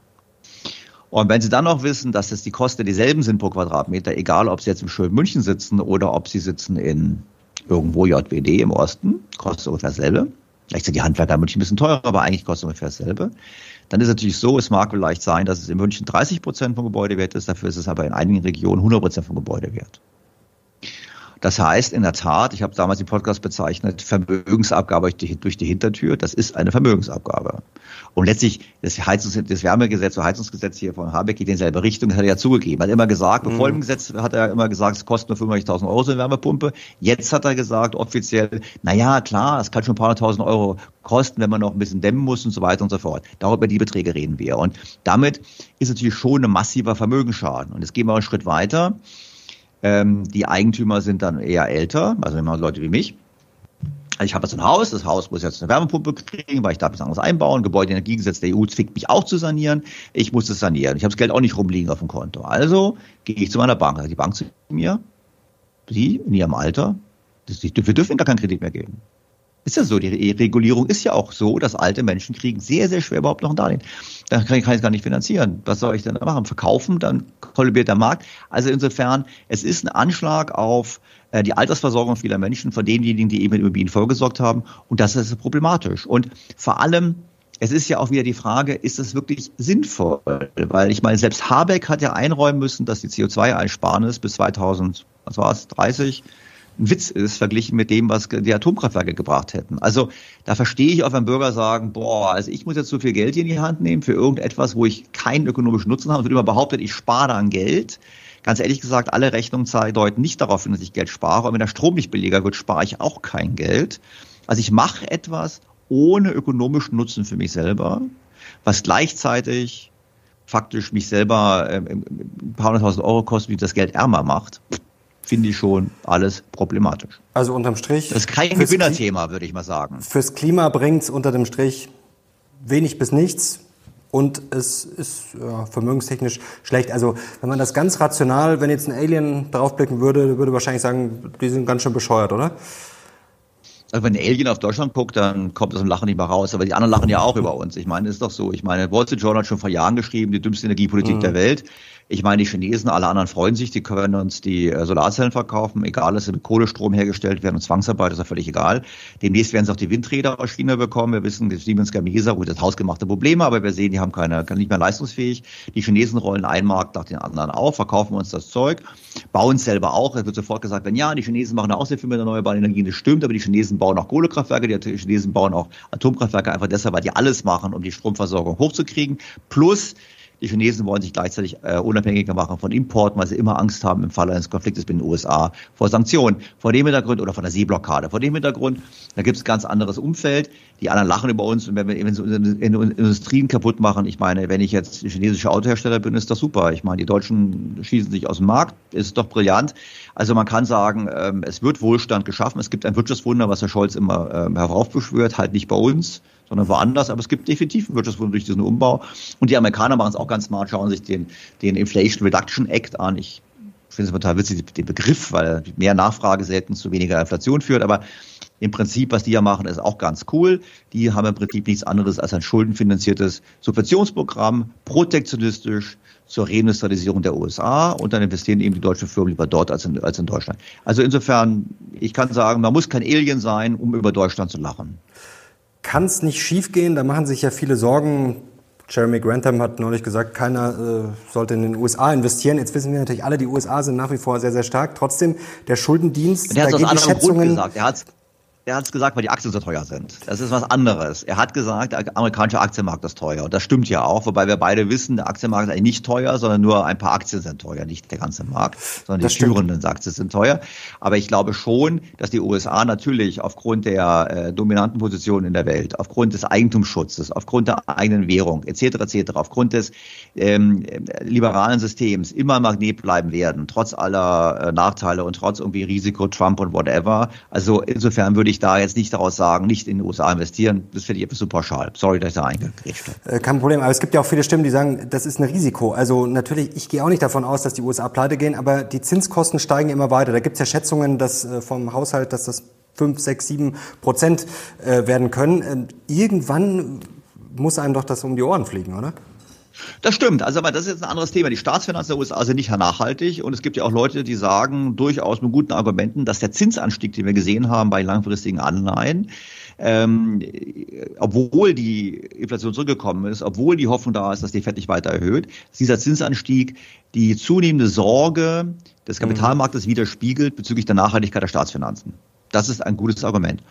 Speaker 1: Und wenn Sie dann noch wissen, dass es die Kosten dieselben sind pro Quadratmeter, egal ob Sie jetzt im schönen München sitzen oder ob Sie sitzen in irgendwo JWD im Osten, kostet ungefähr dasselbe. Vielleicht sind die Handwerker in München ein bisschen teurer, aber eigentlich kostet ungefähr dasselbe. Dann ist es natürlich so, es mag vielleicht sein, dass es in München 30 Prozent vom Gebäudewert ist, dafür ist es aber in einigen Regionen 100 Prozent vom Gebäudewert. Das heißt, in der Tat, ich habe damals den Podcast bezeichnet, Vermögensabgabe durch die Hintertür, das ist eine Vermögensabgabe. Und letztlich, das, Heizungs-, das Wärmegesetz oder Heizungsgesetz hier von Habeck geht in dieselbe Richtung, das hat er ja zugegeben. Er hat immer gesagt, bevor mhm. dem Gesetz hat er immer gesagt, es kostet nur 95.000 Euro so eine Wärmepumpe. Jetzt hat er gesagt, offiziell, na ja, klar, es kann schon ein paar hunderttausend Euro kosten, wenn man noch ein bisschen dämmen muss und so weiter und so fort. Darüber die Beträge reden wir. Und damit ist natürlich schon ein massiver Vermögensschaden. Und jetzt gehen wir einen Schritt weiter. Ähm, die Eigentümer sind dann eher älter, also immer Leute wie mich. Also ich habe jetzt ein Haus, das Haus muss jetzt eine Wärmepumpe kriegen, weil ich darf nichts anderes einbauen. Gebäudeenergiegesetz der EU zwingt mich auch zu sanieren. Ich muss es sanieren. Ich habe das Geld auch nicht rumliegen auf dem Konto. Also gehe ich zu meiner Bank. Also die Bank zu mir, Sie in Ihrem Alter, wir dürfen gar keinen Kredit mehr geben. Ist ja so, die Regulierung ist ja auch so, dass alte Menschen kriegen sehr, sehr schwer überhaupt noch ein Darlehen. Dann kann ich, es gar nicht finanzieren. Was soll ich denn da machen? Verkaufen, dann kollabiert der Markt. Also insofern, es ist ein Anschlag auf äh, die Altersversorgung vieler Menschen von denjenigen, die eben mit Immobilien vorgesorgt haben. Und das ist problematisch. Und vor allem, es ist ja auch wieder die Frage, ist das wirklich sinnvoll? Weil ich meine, selbst Habeck hat ja einräumen müssen, dass die CO2-Einsparnis bis 2000, was war es, 30 ein Witz ist, verglichen mit dem, was die Atomkraftwerke gebracht hätten. Also da verstehe ich auch, wenn Bürger sagen, boah, also ich muss jetzt so viel Geld in die Hand nehmen für irgendetwas, wo ich keinen ökonomischen Nutzen habe. Es wird immer behauptet, ich spare an Geld. Ganz ehrlich gesagt, alle Rechnungen deuten nicht darauf hin, dass ich Geld spare. Und wenn der Strom nicht billiger wird, spare ich auch kein Geld. Also ich mache etwas ohne ökonomischen Nutzen für mich selber, was gleichzeitig faktisch mich selber äh, ein paar hunderttausend Euro kostet, wie das Geld ärmer macht, finde ich schon alles problematisch.
Speaker 2: Also unterm Strich.
Speaker 1: Das ist kein Gewinnerthema, würde ich mal sagen.
Speaker 2: Fürs Klima bringt es unter dem Strich wenig bis nichts. Und es ist ja, vermögenstechnisch schlecht. Also wenn man das ganz rational, wenn jetzt ein Alien draufblicken würde, würde wahrscheinlich sagen, die sind ganz schön bescheuert, oder?
Speaker 1: Also wenn ein Alien auf Deutschland guckt, dann kommt das im Lachen nicht mehr raus. Aber die anderen lachen ja auch über uns. Ich meine, ist doch so. Ich meine, Wall Street Journal hat schon vor Jahren geschrieben, die dümmste Energiepolitik mhm. der Welt. Ich meine, die Chinesen, alle anderen freuen sich, die können uns die äh, Solarzellen verkaufen, egal, dass sie mit Kohlestrom hergestellt werden und Zwangsarbeit, ist ja völlig egal. Demnächst werden sie auch die Windräder aus China bekommen. Wir wissen, Siemens Gamesa, gut, das hausgemachte Probleme, aber wir sehen, die haben keine, nicht mehr leistungsfähig. Die Chinesen rollen einen Markt nach den anderen auf, verkaufen uns das Zeug, bauen es selber auch. Es wird sofort gesagt, wenn ja, die Chinesen machen auch sehr viel mit erneuerbaren Energien, das stimmt, aber die Chinesen bauen auch Kohlekraftwerke, die Chinesen bauen auch Atomkraftwerke einfach deshalb, weil die alles machen, um die Stromversorgung hochzukriegen. Plus, die Chinesen wollen sich gleichzeitig äh, unabhängiger machen von Importen, weil sie immer Angst haben im Falle eines Konfliktes mit den USA vor Sanktionen. Vor dem Hintergrund oder von der Seeblockade. Vor dem Hintergrund, da gibt es ganz anderes Umfeld. Die anderen lachen über uns und wenn wir eben so Industrien kaputt machen, ich meine, wenn ich jetzt chinesischer Autohersteller bin, ist das super. Ich meine, die Deutschen schießen sich aus dem Markt, ist doch brillant. Also man kann sagen, ähm, es wird Wohlstand geschaffen. Es gibt ein Wirtschaftswunder, was Herr Scholz immer ähm, heraufbeschwört, halt nicht bei uns, sondern woanders. Aber es gibt definitiv ein Wirtschaftswunder durch diesen Umbau. Und die Amerikaner machen es auch ganz smart, schauen sich den, den Inflation Reduction Act an. Ich finde es total witzig, den Begriff, weil mehr Nachfrage selten zu weniger Inflation führt. Aber im Prinzip, was die ja machen, ist auch ganz cool. Die haben im Prinzip nichts anderes als ein schuldenfinanziertes Subventionsprogramm, protektionistisch zur Reindustrialisierung der USA und dann investieren eben die deutschen Firmen lieber dort als in, als in Deutschland. Also insofern, ich kann sagen, man muss kein Alien sein, um über Deutschland zu lachen
Speaker 2: kann es nicht schiefgehen. Da machen sich ja viele Sorgen. Jeremy Grantham hat neulich gesagt, keiner äh, sollte in den USA investieren. Jetzt wissen wir natürlich alle, die USA sind nach wie vor sehr, sehr stark. Trotzdem, der Schuldendienst,
Speaker 1: er hat da gehen die Schätzungen... Grund gesagt. Er hat er hat es gesagt, weil die Aktien so teuer sind. Das ist was anderes. Er hat gesagt, der amerikanische Aktienmarkt ist teuer. Und das stimmt ja auch, wobei wir beide wissen, der Aktienmarkt ist eigentlich nicht teuer, sondern nur ein paar Aktien sind teuer, nicht der ganze Markt, sondern das die führenden Aktien sind teuer. Aber ich glaube schon, dass die USA natürlich aufgrund der äh, dominanten Position in der Welt, aufgrund des Eigentumsschutzes, aufgrund der eigenen Währung etc. etc., aufgrund des ähm, liberalen Systems immer Magnet bleiben werden, trotz aller äh, Nachteile und trotz irgendwie Risiko, Trump und whatever. Also insofern würde ich ich da jetzt nicht daraus sagen, nicht in den USA investieren. Das finde ich etwas zu pauschal. Sorry, dass ich da eingegrätscht
Speaker 2: habe. Äh, kein Problem, aber es gibt ja auch viele Stimmen, die sagen, das ist ein Risiko. Also natürlich, ich gehe auch nicht davon aus, dass die USA pleite gehen, aber die Zinskosten steigen immer weiter. Da gibt es ja Schätzungen dass, äh, vom Haushalt, dass das 5, 6, 7 Prozent äh, werden können. Irgendwann muss einem doch das um die Ohren fliegen, oder?
Speaker 1: Das stimmt, also aber das ist jetzt ein anderes Thema. Die Staatsfinanzen der USA sind nicht nachhaltig und es gibt ja auch Leute, die sagen durchaus mit guten Argumenten, dass der Zinsanstieg, den wir gesehen haben bei langfristigen Anleihen, ähm, obwohl die Inflation zurückgekommen ist, obwohl die Hoffnung da ist, dass die FED nicht weiter erhöht, dass dieser Zinsanstieg die zunehmende Sorge des Kapitalmarktes widerspiegelt bezüglich der Nachhaltigkeit der Staatsfinanzen. Das ist ein gutes Argument.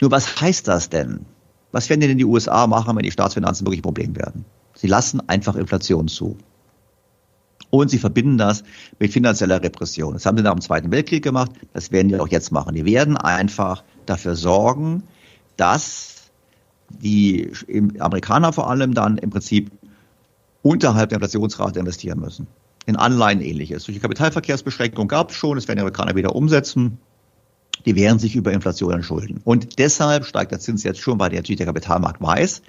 Speaker 1: Nur was heißt das denn? Was werden denn die USA machen, wenn die Staatsfinanzen wirklich ein Problem werden? Sie lassen einfach Inflation zu. Und sie verbinden das mit finanzieller Repression. Das haben sie nach dem Zweiten Weltkrieg gemacht, das werden die auch jetzt machen. Die werden einfach dafür sorgen, dass die Amerikaner vor allem dann im Prinzip unterhalb der Inflationsrate investieren müssen. In Anleihen ähnliches. Durch die Kapitalverkehrsbeschränkung gab es schon, das werden die Amerikaner wieder umsetzen. Die wehren sich über Inflation entschulden. Und deshalb steigt der Zins jetzt schon, weil der der Kapitalmarkt weiß,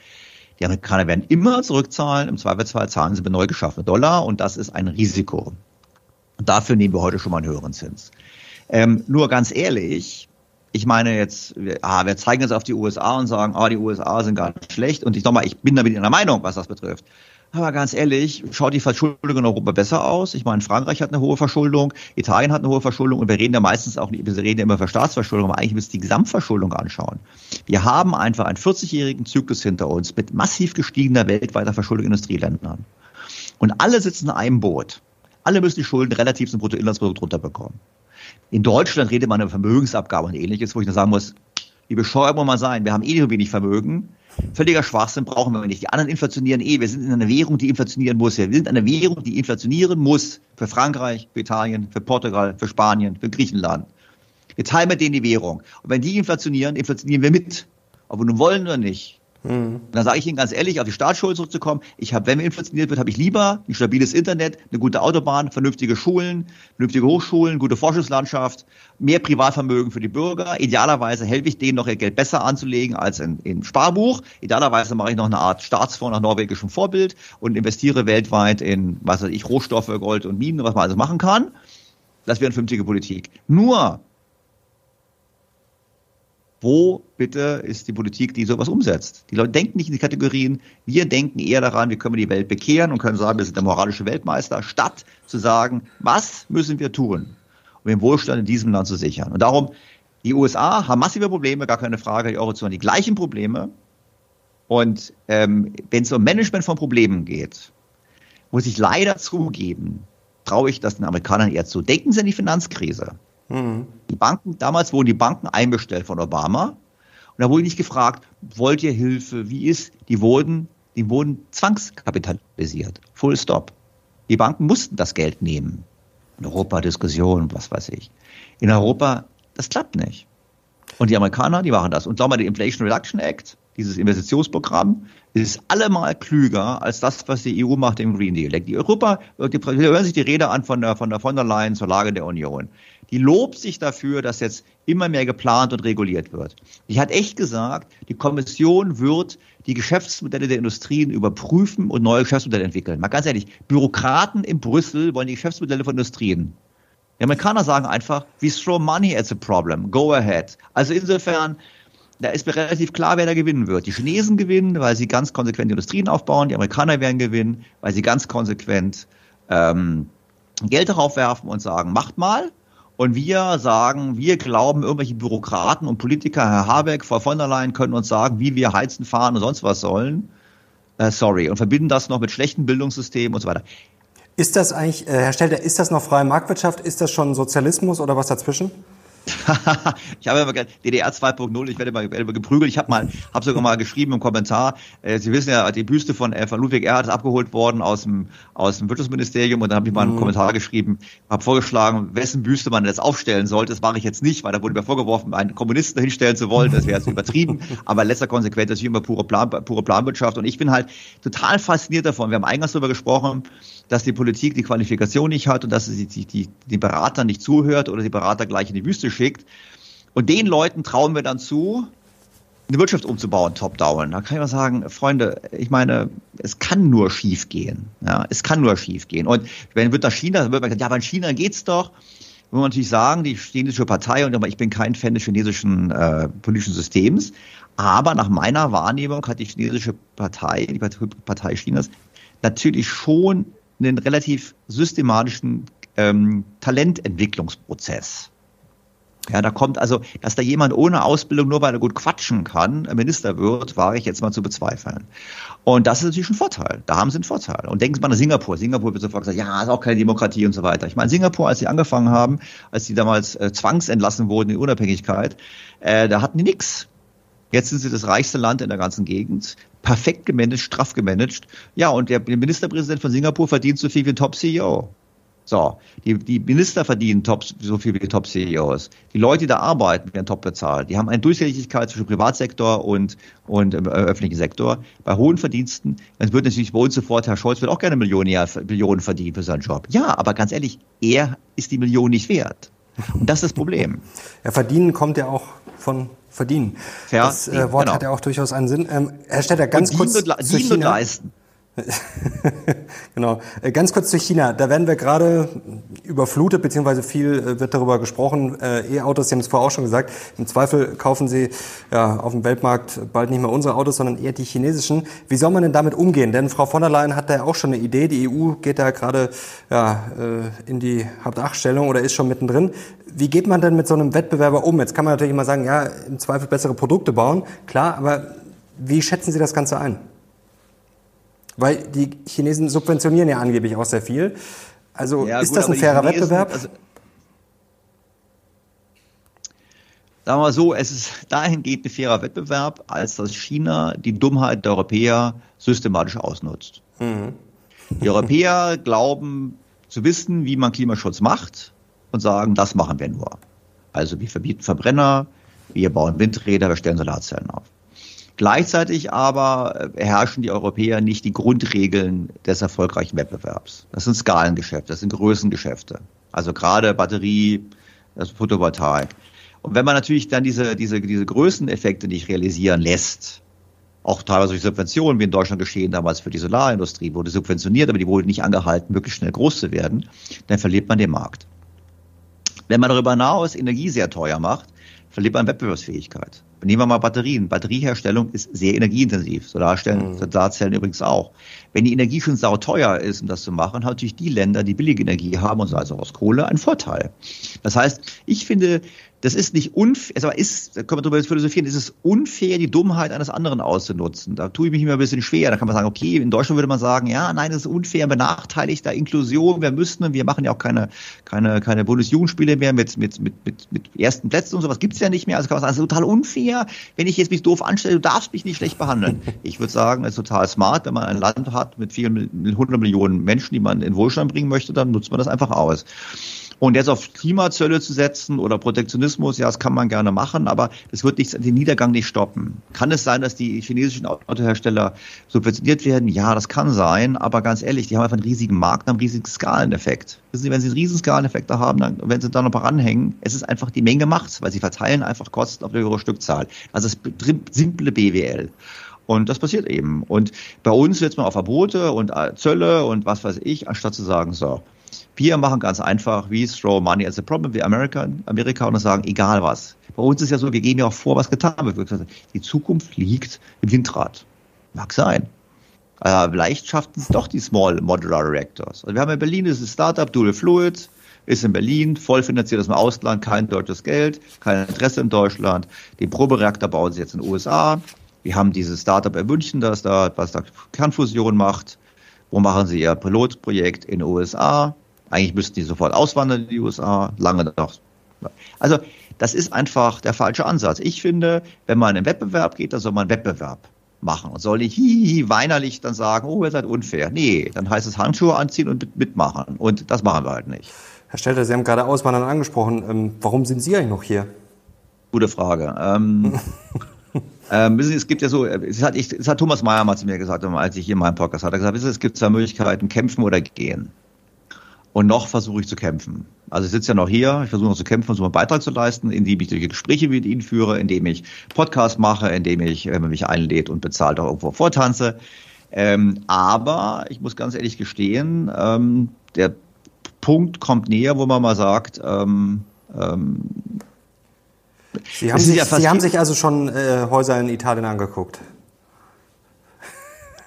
Speaker 1: die Amerikaner werden immer zurückzahlen. Im Zweifelsfall zahlen sie mit neu geschaffene Dollar und das ist ein Risiko. Und dafür nehmen wir heute schon mal einen höheren Zins. Ähm, nur ganz ehrlich, ich meine jetzt, ah, wir zeigen jetzt auf die USA und sagen, ah, die USA sind gar nicht schlecht. Und ich nochmal, ich bin damit in der Meinung, was das betrifft. Aber ganz ehrlich, schaut die Verschuldung in Europa besser aus? Ich meine, Frankreich hat eine hohe Verschuldung, Italien hat eine hohe Verschuldung und wir reden ja meistens auch, wir reden ja immer über Staatsverschuldung, aber eigentlich müssen wir die Gesamtverschuldung anschauen. Wir haben einfach einen 40-jährigen Zyklus hinter uns mit massiv gestiegener weltweiter Verschuldung in Industrieländern. Und alle sitzen in einem Boot. Alle müssen die Schulden relativ zum Bruttoinlandsprodukt runterbekommen. In Deutschland redet man über Vermögensabgabe und ähnliches, wo ich nur sagen muss, wie bescheuert man sein? Wir haben eh nur wenig Vermögen Völliger Schwachsinn brauchen wir nicht. Die anderen inflationieren eh. Wir sind in einer Währung, die inflationieren muss. Wir sind in einer Währung, die inflationieren muss für Frankreich, für Italien, für Portugal, für Spanien, für Griechenland. Wir teilen mit denen die Währung. Und wenn die inflationieren, inflationieren wir mit. Ob wir nun wollen oder nicht. Mhm. Dann sage ich Ihnen ganz ehrlich, auf die Staatsschuld zurückzukommen, ich habe, wenn wir inflationiert wird, habe ich lieber ein stabiles Internet, eine gute Autobahn, vernünftige Schulen, vernünftige Hochschulen, gute Forschungslandschaft, mehr Privatvermögen für die Bürger. Idealerweise helfe ich denen noch ihr Geld besser anzulegen als in, in Sparbuch. Idealerweise mache ich noch eine Art Staatsfonds nach norwegischem Vorbild und investiere weltweit in, was weiß ich, Rohstoffe, Gold und Minen, was man alles machen kann. Das wäre eine vernünftige Politik. Nur wo bitte ist die Politik, die sowas umsetzt? Die Leute denken nicht in die Kategorien, wir denken eher daran, wie können wir die Welt bekehren und können sagen, wir sind der moralische Weltmeister, statt zu sagen, was müssen wir tun, um den Wohlstand in diesem Land zu sichern. Und darum, die USA haben massive Probleme, gar keine Frage, die Eurozone die gleichen Probleme. Und ähm, wenn es um Management von Problemen geht, muss ich leider zugeben, traue ich das den Amerikanern eher zu. Denken Sie an die Finanzkrise. Mhm. Die Banken, damals wurden die Banken einbestellt von Obama. Und da wurde nicht gefragt, wollt ihr Hilfe, wie ist? Die wurden, die wurden zwangskapitalisiert. Full stop. Die Banken mussten das Geld nehmen. In Europa Diskussion, was weiß ich. In Europa, das klappt nicht. Und die Amerikaner, die machen das. Und sagen wir, der Inflation Reduction Act, dieses Investitionsprogramm, ist allemal klüger als das, was die EU macht im Green Deal. Die Europa, die, hören sich die Rede an von der, von der von der Leyen zur Lage der Union die lobt sich dafür, dass jetzt immer mehr geplant und reguliert wird. Die hat echt gesagt, die Kommission wird die Geschäftsmodelle der Industrien überprüfen und neue Geschäftsmodelle entwickeln. Mal ganz ehrlich, Bürokraten in Brüssel wollen die Geschäftsmodelle von Industrien. Die Amerikaner sagen einfach, we throw money at the problem, go ahead. Also insofern, da ist mir relativ klar, wer da gewinnen wird. Die Chinesen gewinnen, weil sie ganz konsequent Industrien aufbauen. Die Amerikaner werden gewinnen, weil sie ganz konsequent ähm, Geld darauf werfen und sagen, macht mal. Und wir sagen, wir glauben, irgendwelche Bürokraten und Politiker, Herr Habeck, Frau von der Leyen, können uns sagen, wie wir heizen, fahren und sonst was sollen. Äh, sorry. Und verbinden das noch mit schlechten Bildungssystemen und so weiter.
Speaker 2: Ist das eigentlich, äh, Herr Stelter, ist das noch freie Marktwirtschaft? Ist das schon Sozialismus oder was dazwischen?
Speaker 1: Ich habe immer gesagt, DDR 2.0, ich werde immer, immer geprügelt. Ich habe mal, habe sogar mal geschrieben im Kommentar, äh, Sie wissen ja, die Büste von, äh, von Ludwig Erhard ist abgeholt worden aus dem, aus dem Wirtschaftsministerium und dann habe ich mal einen mhm. Kommentar geschrieben, habe vorgeschlagen, wessen Büste man jetzt aufstellen sollte. Das mache ich jetzt nicht, weil da wurde mir vorgeworfen, einen Kommunisten hinstellen zu wollen. Das wäre jetzt übertrieben. Aber letzter Konsequenz ist immer pure, Plan, pure Planwirtschaft. Und ich bin halt total fasziniert davon. Wir haben eingangs darüber gesprochen, dass die Politik die Qualifikation nicht hat und dass sie die, die, die Berater nicht zuhört oder die Berater gleich in die Wüste schickt. Und den Leuten trauen wir dann zu, eine Wirtschaft umzubauen, top-down. Da kann ich mal sagen, Freunde, ich meine, es kann nur schief gehen. Ja, es kann nur schief gehen. Und wenn wird nach China, dann wird man gesagt, ja, aber in China geht's doch. Muss man natürlich sagen, die chinesische Partei, und ich bin kein Fan des chinesischen äh, politischen Systems, aber nach meiner Wahrnehmung hat die chinesische Partei, die Partei Chinas, natürlich schon einen relativ systematischen ähm, Talententwicklungsprozess. Ja, da kommt also, dass da jemand ohne Ausbildung nur weil er gut quatschen kann, Minister wird, war ich jetzt mal zu bezweifeln. Und das ist natürlich ein Vorteil. Da haben sie einen Vorteil. Und denken Sie mal an Singapur. Singapur wird sofort gesagt, ja, ist auch keine Demokratie und so weiter. Ich meine, Singapur, als sie angefangen haben, als sie damals äh, zwangsentlassen wurden in Unabhängigkeit, äh, da hatten die nichts. Jetzt sind sie das reichste Land in der ganzen Gegend. Perfekt gemanagt, straff gemanagt. Ja, und der Ministerpräsident von Singapur verdient so viel wie ein Top-CEO. So, die, die Minister verdienen top, so viel wie Top-CEOs. Die Leute, die da arbeiten, werden top bezahlt. Die haben eine Durchgängigkeit zwischen Privatsektor und, und äh, öffentlichen Sektor. Bei hohen Verdiensten, dann wird natürlich bei uns sofort, Herr Scholz wird auch gerne Millionen, ja, Millionen verdienen für seinen Job. Ja, aber ganz ehrlich, er ist die Million nicht wert. Und das ist das Problem.
Speaker 2: Ja, verdienen kommt ja auch von verdienen. Ja, das äh, Wort genau. hat ja auch durchaus einen Sinn. Ähm, Herr Stetter, ganz und kurz
Speaker 1: dienen und, dienen und leisten.
Speaker 2: genau. Äh, ganz kurz zu China. Da werden wir gerade überflutet, beziehungsweise viel äh, wird darüber gesprochen. Äh, E-Autos, Sie haben es vorher auch schon gesagt. Im Zweifel kaufen Sie ja, auf dem Weltmarkt bald nicht mehr unsere Autos, sondern eher die chinesischen. Wie soll man denn damit umgehen? Denn Frau von der Leyen hat da ja auch schon eine Idee. Die EU geht da gerade ja, in die Hauptachtstellung oder ist schon mittendrin. Wie geht man denn mit so einem Wettbewerber um? Jetzt kann man natürlich immer sagen, ja, im Zweifel bessere Produkte bauen. Klar, aber wie schätzen Sie das Ganze ein? Weil die Chinesen subventionieren ja angeblich auch sehr viel. Also ja, ist gut, das ein fairer Chinesen, Wettbewerb? Also,
Speaker 1: sagen wir mal so, es ist dahingehend ein fairer Wettbewerb, als dass China die Dummheit der Europäer systematisch ausnutzt. Mhm. Die Europäer glauben zu wissen, wie man Klimaschutz macht und sagen, das machen wir nur. Also wir verbieten Verbrenner, wir bauen Windräder, wir stellen Solarzellen auf. Gleichzeitig aber herrschen die Europäer nicht die Grundregeln des erfolgreichen Wettbewerbs. Das sind Skalengeschäfte, das sind Größengeschäfte. Also gerade Batterie, das Photovoltaik. Und wenn man natürlich dann diese, diese, diese Größeneffekte nicht realisieren lässt, auch teilweise durch Subventionen, wie in Deutschland geschehen damals für die Solarindustrie, wurde subventioniert, aber die wurde nicht angehalten, wirklich schnell groß zu werden, dann verliert man den Markt. Wenn man darüber hinaus Energie sehr teuer macht, verliert man Wettbewerbsfähigkeit. Nehmen wir mal Batterien. Batterieherstellung ist sehr energieintensiv. Solarstellen, mhm. Solarzellen übrigens auch. Wenn die Energie schon sauteuer ist, um das zu machen, haben natürlich die Länder, die billige Energie haben, und also aus Kohle, einen Vorteil. Das heißt, ich finde, das ist nicht unfair, also ist, da können wir darüber philosophieren, ist es unfair, die Dummheit eines anderen auszunutzen. Da tue ich mich immer ein bisschen schwer. Da kann man sagen, okay, in Deutschland würde man sagen, ja, nein, das ist unfair, benachteiligter Inklusion, wir müssten, wir machen ja auch keine, keine, keine Bundesjugendspiele mehr mit, mit, mit, mit, mit ersten Plätzen und sowas gibt's ja nicht mehr. Also kann man sagen, es ist total unfair, wenn ich jetzt mich doof anstelle, du darfst mich nicht schlecht behandeln. Ich würde sagen, es ist total smart, wenn man ein Land hat mit vielen, mit 100 Millionen Menschen, die man in Wohlstand bringen möchte, dann nutzt man das einfach aus. Und jetzt auf Klimazölle zu setzen oder Protektionismus, ja, das kann man gerne machen, aber das wird nicht, den Niedergang nicht stoppen. Kann es sein, dass die chinesischen Autohersteller subventioniert werden? Ja, das kann sein, aber ganz ehrlich, die haben einfach einen riesigen Markt, einen riesigen Skaleneffekt. Wissen Sie, wenn Sie einen riesigen Skaleneffekt haben, dann, wenn Sie da noch ein ranhängen, es ist einfach die Menge macht, weil Sie verteilen einfach Kosten auf ihre Stückzahl. Also ist simple BWL. Und das passiert eben. Und bei uns setzt man auf Verbote und Zölle und was weiß ich, anstatt zu sagen, so, wir machen ganz einfach, we throw money as a problem, wie Amerika, Amerika und sagen, egal was. Bei uns ist ja so, wir geben ja auch vor, was getan wird. Die Zukunft liegt im Windrad. Mag sein. Aber vielleicht schaffen es doch die Small Modular Reactors. Also wir haben in Berlin dieses Startup Dual Fluid, ist in Berlin, voll finanziert aus dem Ausland, kein deutsches Geld, kein Interesse in Deutschland. Den Probereaktor bauen sie jetzt in den USA. Wir haben dieses Startup in München, das da, was da Kernfusion macht. Wo machen sie ihr Pilotprojekt in den USA? Eigentlich müssten die sofort auswandern in die USA, lange noch. Also das ist einfach der falsche Ansatz. Ich finde, wenn man in Wettbewerb geht, dann soll man Wettbewerb machen und soll nicht hihi weinerlich dann sagen, oh, ihr seid unfair. Nee, dann heißt es Handschuhe anziehen und mitmachen. Und das machen wir halt nicht.
Speaker 2: Herr Stelter, Sie haben gerade Auswandern angesprochen. Ähm, warum sind Sie eigentlich noch hier?
Speaker 1: Gute Frage. Ähm, ähm, wissen Sie, es gibt ja so, es hat, ich, es hat Thomas Mayer mal zu mir gesagt, als ich hier in meinem Podcast hatte, er gesagt, wissen Sie, es gibt zwei Möglichkeiten, kämpfen oder gehen. Und noch versuche ich zu kämpfen. Also ich sitze ja noch hier, ich versuche noch zu kämpfen, versuche einen Beitrag zu leisten, indem ich Gespräche mit Ihnen führe, indem ich Podcasts mache, indem ich, wenn man mich einlädt und bezahlt auch irgendwo vortanze. Ähm, aber ich muss ganz ehrlich gestehen, ähm, der Punkt kommt näher, wo man mal sagt, ähm, ähm,
Speaker 2: Sie haben, sich, ja Sie haben sich also schon äh, Häuser in Italien angeguckt.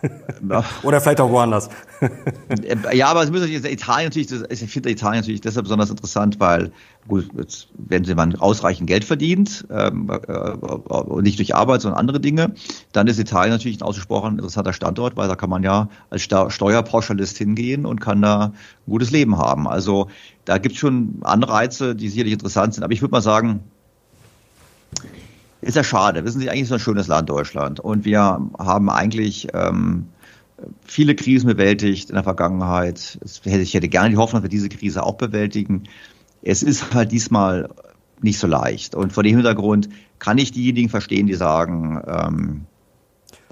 Speaker 2: Oder vielleicht auch woanders.
Speaker 1: Äh, ja, aber es müssen Italien natürlich, ich finde Italien natürlich deshalb besonders interessant, weil gut, jetzt, wenn man ausreichend Geld verdient, ähm, äh, nicht durch Arbeit, sondern andere Dinge, dann ist Italien natürlich ein ausgesprochen interessanter Standort, weil da kann man ja als Steuerpauschalist hingehen und kann da ein gutes Leben haben. Also da gibt es schon Anreize, die sicherlich interessant sind. Aber ich würde mal sagen, ist ja schade. Wissen Sie, eigentlich ist es ein schönes Land Deutschland. Und wir haben eigentlich ähm, viele Krisen bewältigt in der Vergangenheit. Ich hätte gerne die Hoffnung, dass wir diese Krise auch bewältigen. Es ist halt diesmal nicht so leicht. Und vor dem Hintergrund kann ich diejenigen verstehen, die sagen, ähm,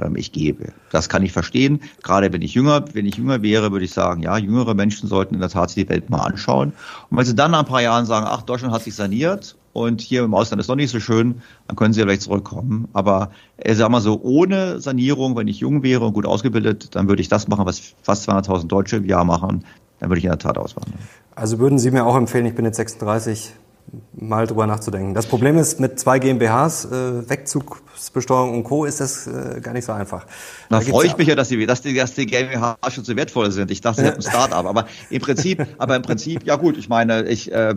Speaker 1: ähm, ich gebe. Das kann ich verstehen. Gerade wenn ich jünger, wenn ich jünger wäre, würde ich sagen, ja, jüngere Menschen sollten in der Tat die Welt mal anschauen. Und wenn sie dann nach ein paar Jahren sagen, ach, Deutschland hat sich saniert und hier im Ausland ist noch nicht so schön, dann können sie ja vielleicht zurückkommen. Aber äh, sag mal so, ohne Sanierung, wenn ich jung wäre und gut ausgebildet, dann würde ich das machen, was fast 200.000 Deutsche im Jahr machen. Dann würde ich in der Tat auswandern.
Speaker 2: Also würden Sie mir auch empfehlen, ich bin jetzt 36, mal drüber nachzudenken. Das Problem ist, mit zwei GmbHs, äh, Wegzugsbesteuerung und Co. ist das äh, gar nicht so einfach.
Speaker 1: Da, da freue ich mich ja, dass die, dass die, dass die GmbH schon so wertvoll sind. Ich dachte, sie hätten ein Start-up. Aber im Prinzip, aber im Prinzip, ja gut, ich meine, ich, äh,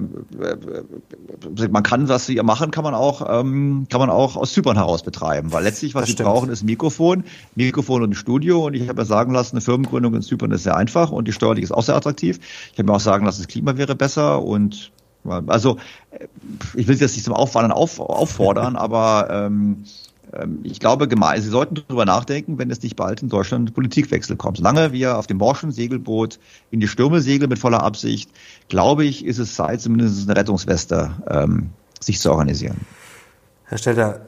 Speaker 1: man kann, was sie machen, kann man auch, ähm, kann man auch aus Zypern heraus betreiben. Weil letztlich, was sie brauchen, ist ein Mikrofon, Mikrofon und ein Studio. Und ich habe mir sagen lassen, eine Firmengründung in Zypern ist sehr einfach und die steuerlich ist auch sehr attraktiv. Ich habe mir auch sagen lassen, das Klima wäre besser und also äh, ich will jetzt nicht zum Aufwandern auf, auffordern, aber ähm, ähm, ich glaube, Sie sollten darüber nachdenken, wenn es nicht bald in Deutschland Politikwechsel kommt. Solange wir auf dem morschen Segelboot in die Stürme segeln mit voller Absicht, glaube ich, ist es Zeit, zumindest eine Rettungsweste ähm, sich zu organisieren.
Speaker 2: Herr Stelter,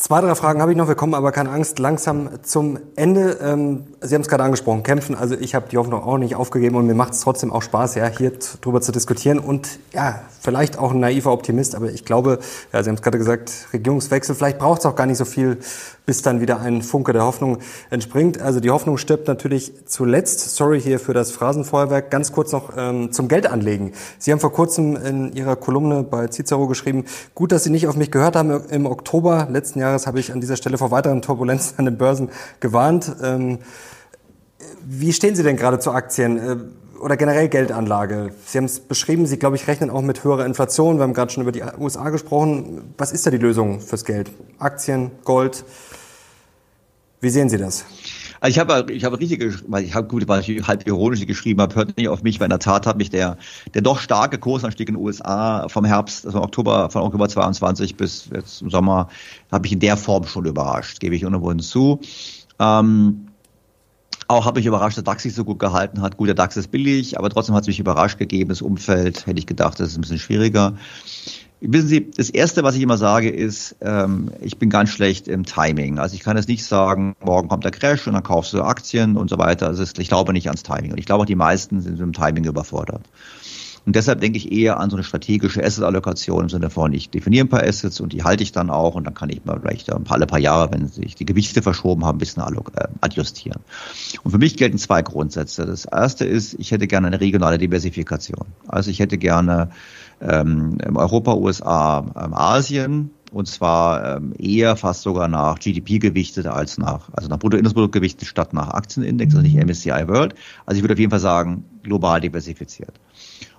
Speaker 2: Zwei, drei Fragen habe ich noch. Wir kommen aber keine Angst langsam zum Ende. Ähm, Sie haben es gerade angesprochen, kämpfen. Also ich habe die Hoffnung auch nicht aufgegeben und mir macht es trotzdem auch Spaß, ja, hier drüber zu diskutieren. Und ja, vielleicht auch ein naiver Optimist, aber ich glaube, ja, Sie haben es gerade gesagt, Regierungswechsel. Vielleicht braucht es auch gar nicht so viel, bis dann wieder ein Funke der Hoffnung entspringt. Also die Hoffnung stirbt natürlich zuletzt. Sorry hier für das Phrasenfeuerwerk. Ganz kurz noch ähm, zum Geldanlegen. Sie haben vor kurzem in Ihrer Kolumne bei Cicero geschrieben, gut, dass Sie nicht auf mich gehört haben im Oktober letzten Jahres Jahres habe ich an dieser Stelle vor weiteren Turbulenzen an den Börsen gewarnt. Ähm, wie stehen Sie denn gerade zu Aktien äh, oder generell Geldanlage? Sie haben es beschrieben, Sie, glaube ich, rechnen auch mit höherer Inflation. Wir haben gerade schon über die USA gesprochen. Was ist da die Lösung fürs Geld? Aktien, Gold? Wie sehen Sie das?
Speaker 1: Also ich habe ich habe richtig, weil ich habe gut, weil ich halb ironisch geschrieben habe, hört nicht auf mich, weil in der Tat hat mich der der doch starke Kursanstieg in den USA vom Herbst, also Oktober von Oktober 22 bis jetzt im Sommer, habe ich in der Form schon überrascht, gebe ich unumwunden zu. Ähm, auch habe ich überrascht, dass DAX sich so gut gehalten hat. Gut, der DAX ist billig, aber trotzdem hat es mich überrascht gegeben. Das Umfeld hätte ich gedacht, das ist ein bisschen schwieriger. Wissen Sie, das Erste, was ich immer sage, ist, ähm, ich bin ganz schlecht im Timing. Also ich kann jetzt nicht sagen, morgen kommt der Crash und dann kaufst du Aktien und so weiter. Also ich glaube nicht ans Timing. Und ich glaube auch die meisten sind mit dem Timing überfordert. Und deshalb denke ich eher an so eine strategische Asset-Allokation im Sinne von, ich definiere ein paar Assets und die halte ich dann auch und dann kann ich mal vielleicht ein paar, alle paar Jahre, wenn sich die Gewichte verschoben haben, ein bisschen äh, adjustieren. Und für mich gelten zwei Grundsätze. Das erste ist, ich hätte gerne eine regionale Diversifikation. Also ich hätte gerne ähm, Europa, USA, ähm, Asien und zwar ähm, eher fast sogar nach GDP gewichtet als nach, also nach Bruttoinlandsprodukt gewichtet statt nach Aktienindex, also nicht MSCI World. Also ich würde auf jeden Fall sagen, global diversifiziert.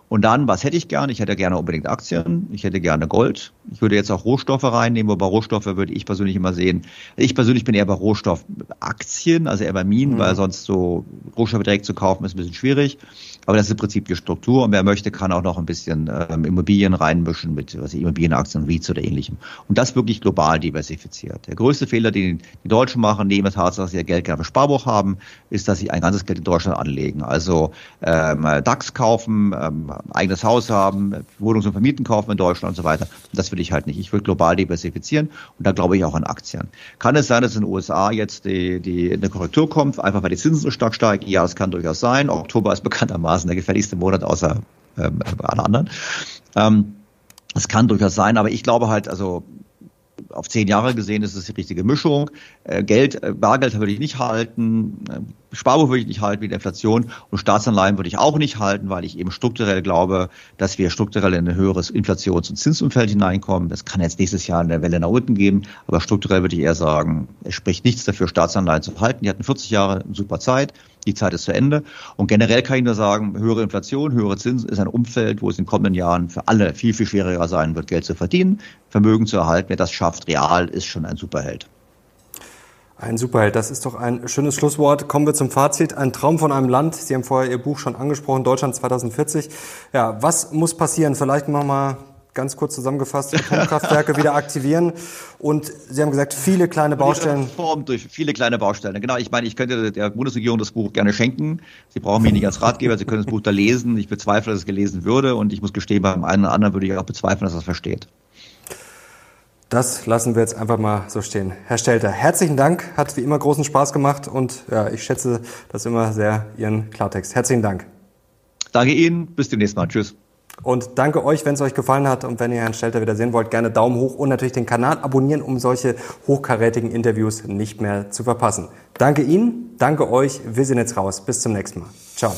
Speaker 1: Und dann, was hätte ich gerne? Ich hätte gerne unbedingt Aktien, ich hätte gerne Gold. Ich würde jetzt auch Rohstoffe reinnehmen, aber Rohstoffe würde ich persönlich immer sehen. Ich persönlich bin eher bei Rohstoffaktien, also eher bei Minen, mhm. weil sonst so Rohstoffe direkt zu kaufen ist ein bisschen schwierig. Aber das ist im Prinzip die Struktur und wer möchte, kann auch noch ein bisschen ähm, Immobilien reinmischen mit was ich, Immobilienaktien, REITs oder ähnlichem. Und das wirklich global diversifiziert. Der größte Fehler, den die Deutschen machen, neben der Tatsache, dass sie ihr Geld gerne für Sparbuch haben, ist, dass sie ein ganzes Geld in Deutschland anlegen. Also ähm, DAX kaufen, ähm, eigenes Haus haben, Wohnungs- und Vermieten kaufen in Deutschland und so weiter. Das will ich halt nicht. Ich will global diversifizieren und da glaube ich auch an Aktien. Kann es sein, dass in den USA jetzt die, die eine Korrektur kommt, einfach weil die Zinsen so stark steigen? Ja, das kann durchaus sein. Oktober ist bekanntermaßen der gefährlichste Monat außer ähm, alle anderen. Ähm, es kann durchaus sein, aber ich glaube halt, also auf zehn Jahre gesehen ist es die richtige Mischung. Äh, Geld, äh, Bargeld würde ich nicht halten, äh, Sparbuch würde ich nicht halten wie die Inflation und Staatsanleihen würde ich auch nicht halten, weil ich eben strukturell glaube, dass wir strukturell in ein höheres Inflations- und Zinsumfeld hineinkommen. Das kann jetzt nächstes Jahr eine Welle nach unten geben, aber strukturell würde ich eher sagen, es spricht nichts dafür, Staatsanleihen zu halten. Die hatten 40 Jahre super Zeit. Die Zeit ist zu Ende. Und generell kann ich nur sagen, höhere Inflation, höhere Zinsen ist ein Umfeld, wo es in den kommenden Jahren für alle viel, viel schwieriger sein wird, Geld zu verdienen, Vermögen zu erhalten. Wer das schafft, real, ist schon ein Superheld.
Speaker 2: Ein Superheld, das ist doch ein schönes Schlusswort. Kommen wir zum Fazit. Ein Traum von einem Land. Sie haben vorher Ihr Buch schon angesprochen, Deutschland 2040. Ja, was muss passieren? Vielleicht nochmal ganz kurz zusammengefasst, Atomkraftwerke wieder aktivieren. Und Sie haben gesagt, viele kleine Baustellen.
Speaker 1: Form durch viele kleine Baustellen. Genau, ich meine, ich könnte der Bundesregierung das Buch gerne schenken. Sie brauchen mich nicht als Ratgeber, Sie können das Buch da lesen. Ich bezweifle, dass es gelesen würde. Und ich muss gestehen, beim einen oder anderen würde ich auch bezweifeln, dass er es versteht.
Speaker 2: Das lassen wir jetzt einfach mal so stehen. Herr Stelter, herzlichen Dank, hat wie immer großen Spaß gemacht und ja, ich schätze das immer sehr, Ihren Klartext. Herzlichen Dank.
Speaker 1: Danke Ihnen, bis demnächst mal. Tschüss.
Speaker 2: Und danke euch, wenn es euch gefallen hat und wenn ihr Herrn Stelter wieder sehen wollt, gerne Daumen hoch und natürlich den Kanal abonnieren, um solche hochkarätigen Interviews nicht mehr zu verpassen. Danke Ihnen, danke euch, wir sind jetzt raus. Bis zum nächsten Mal. Ciao.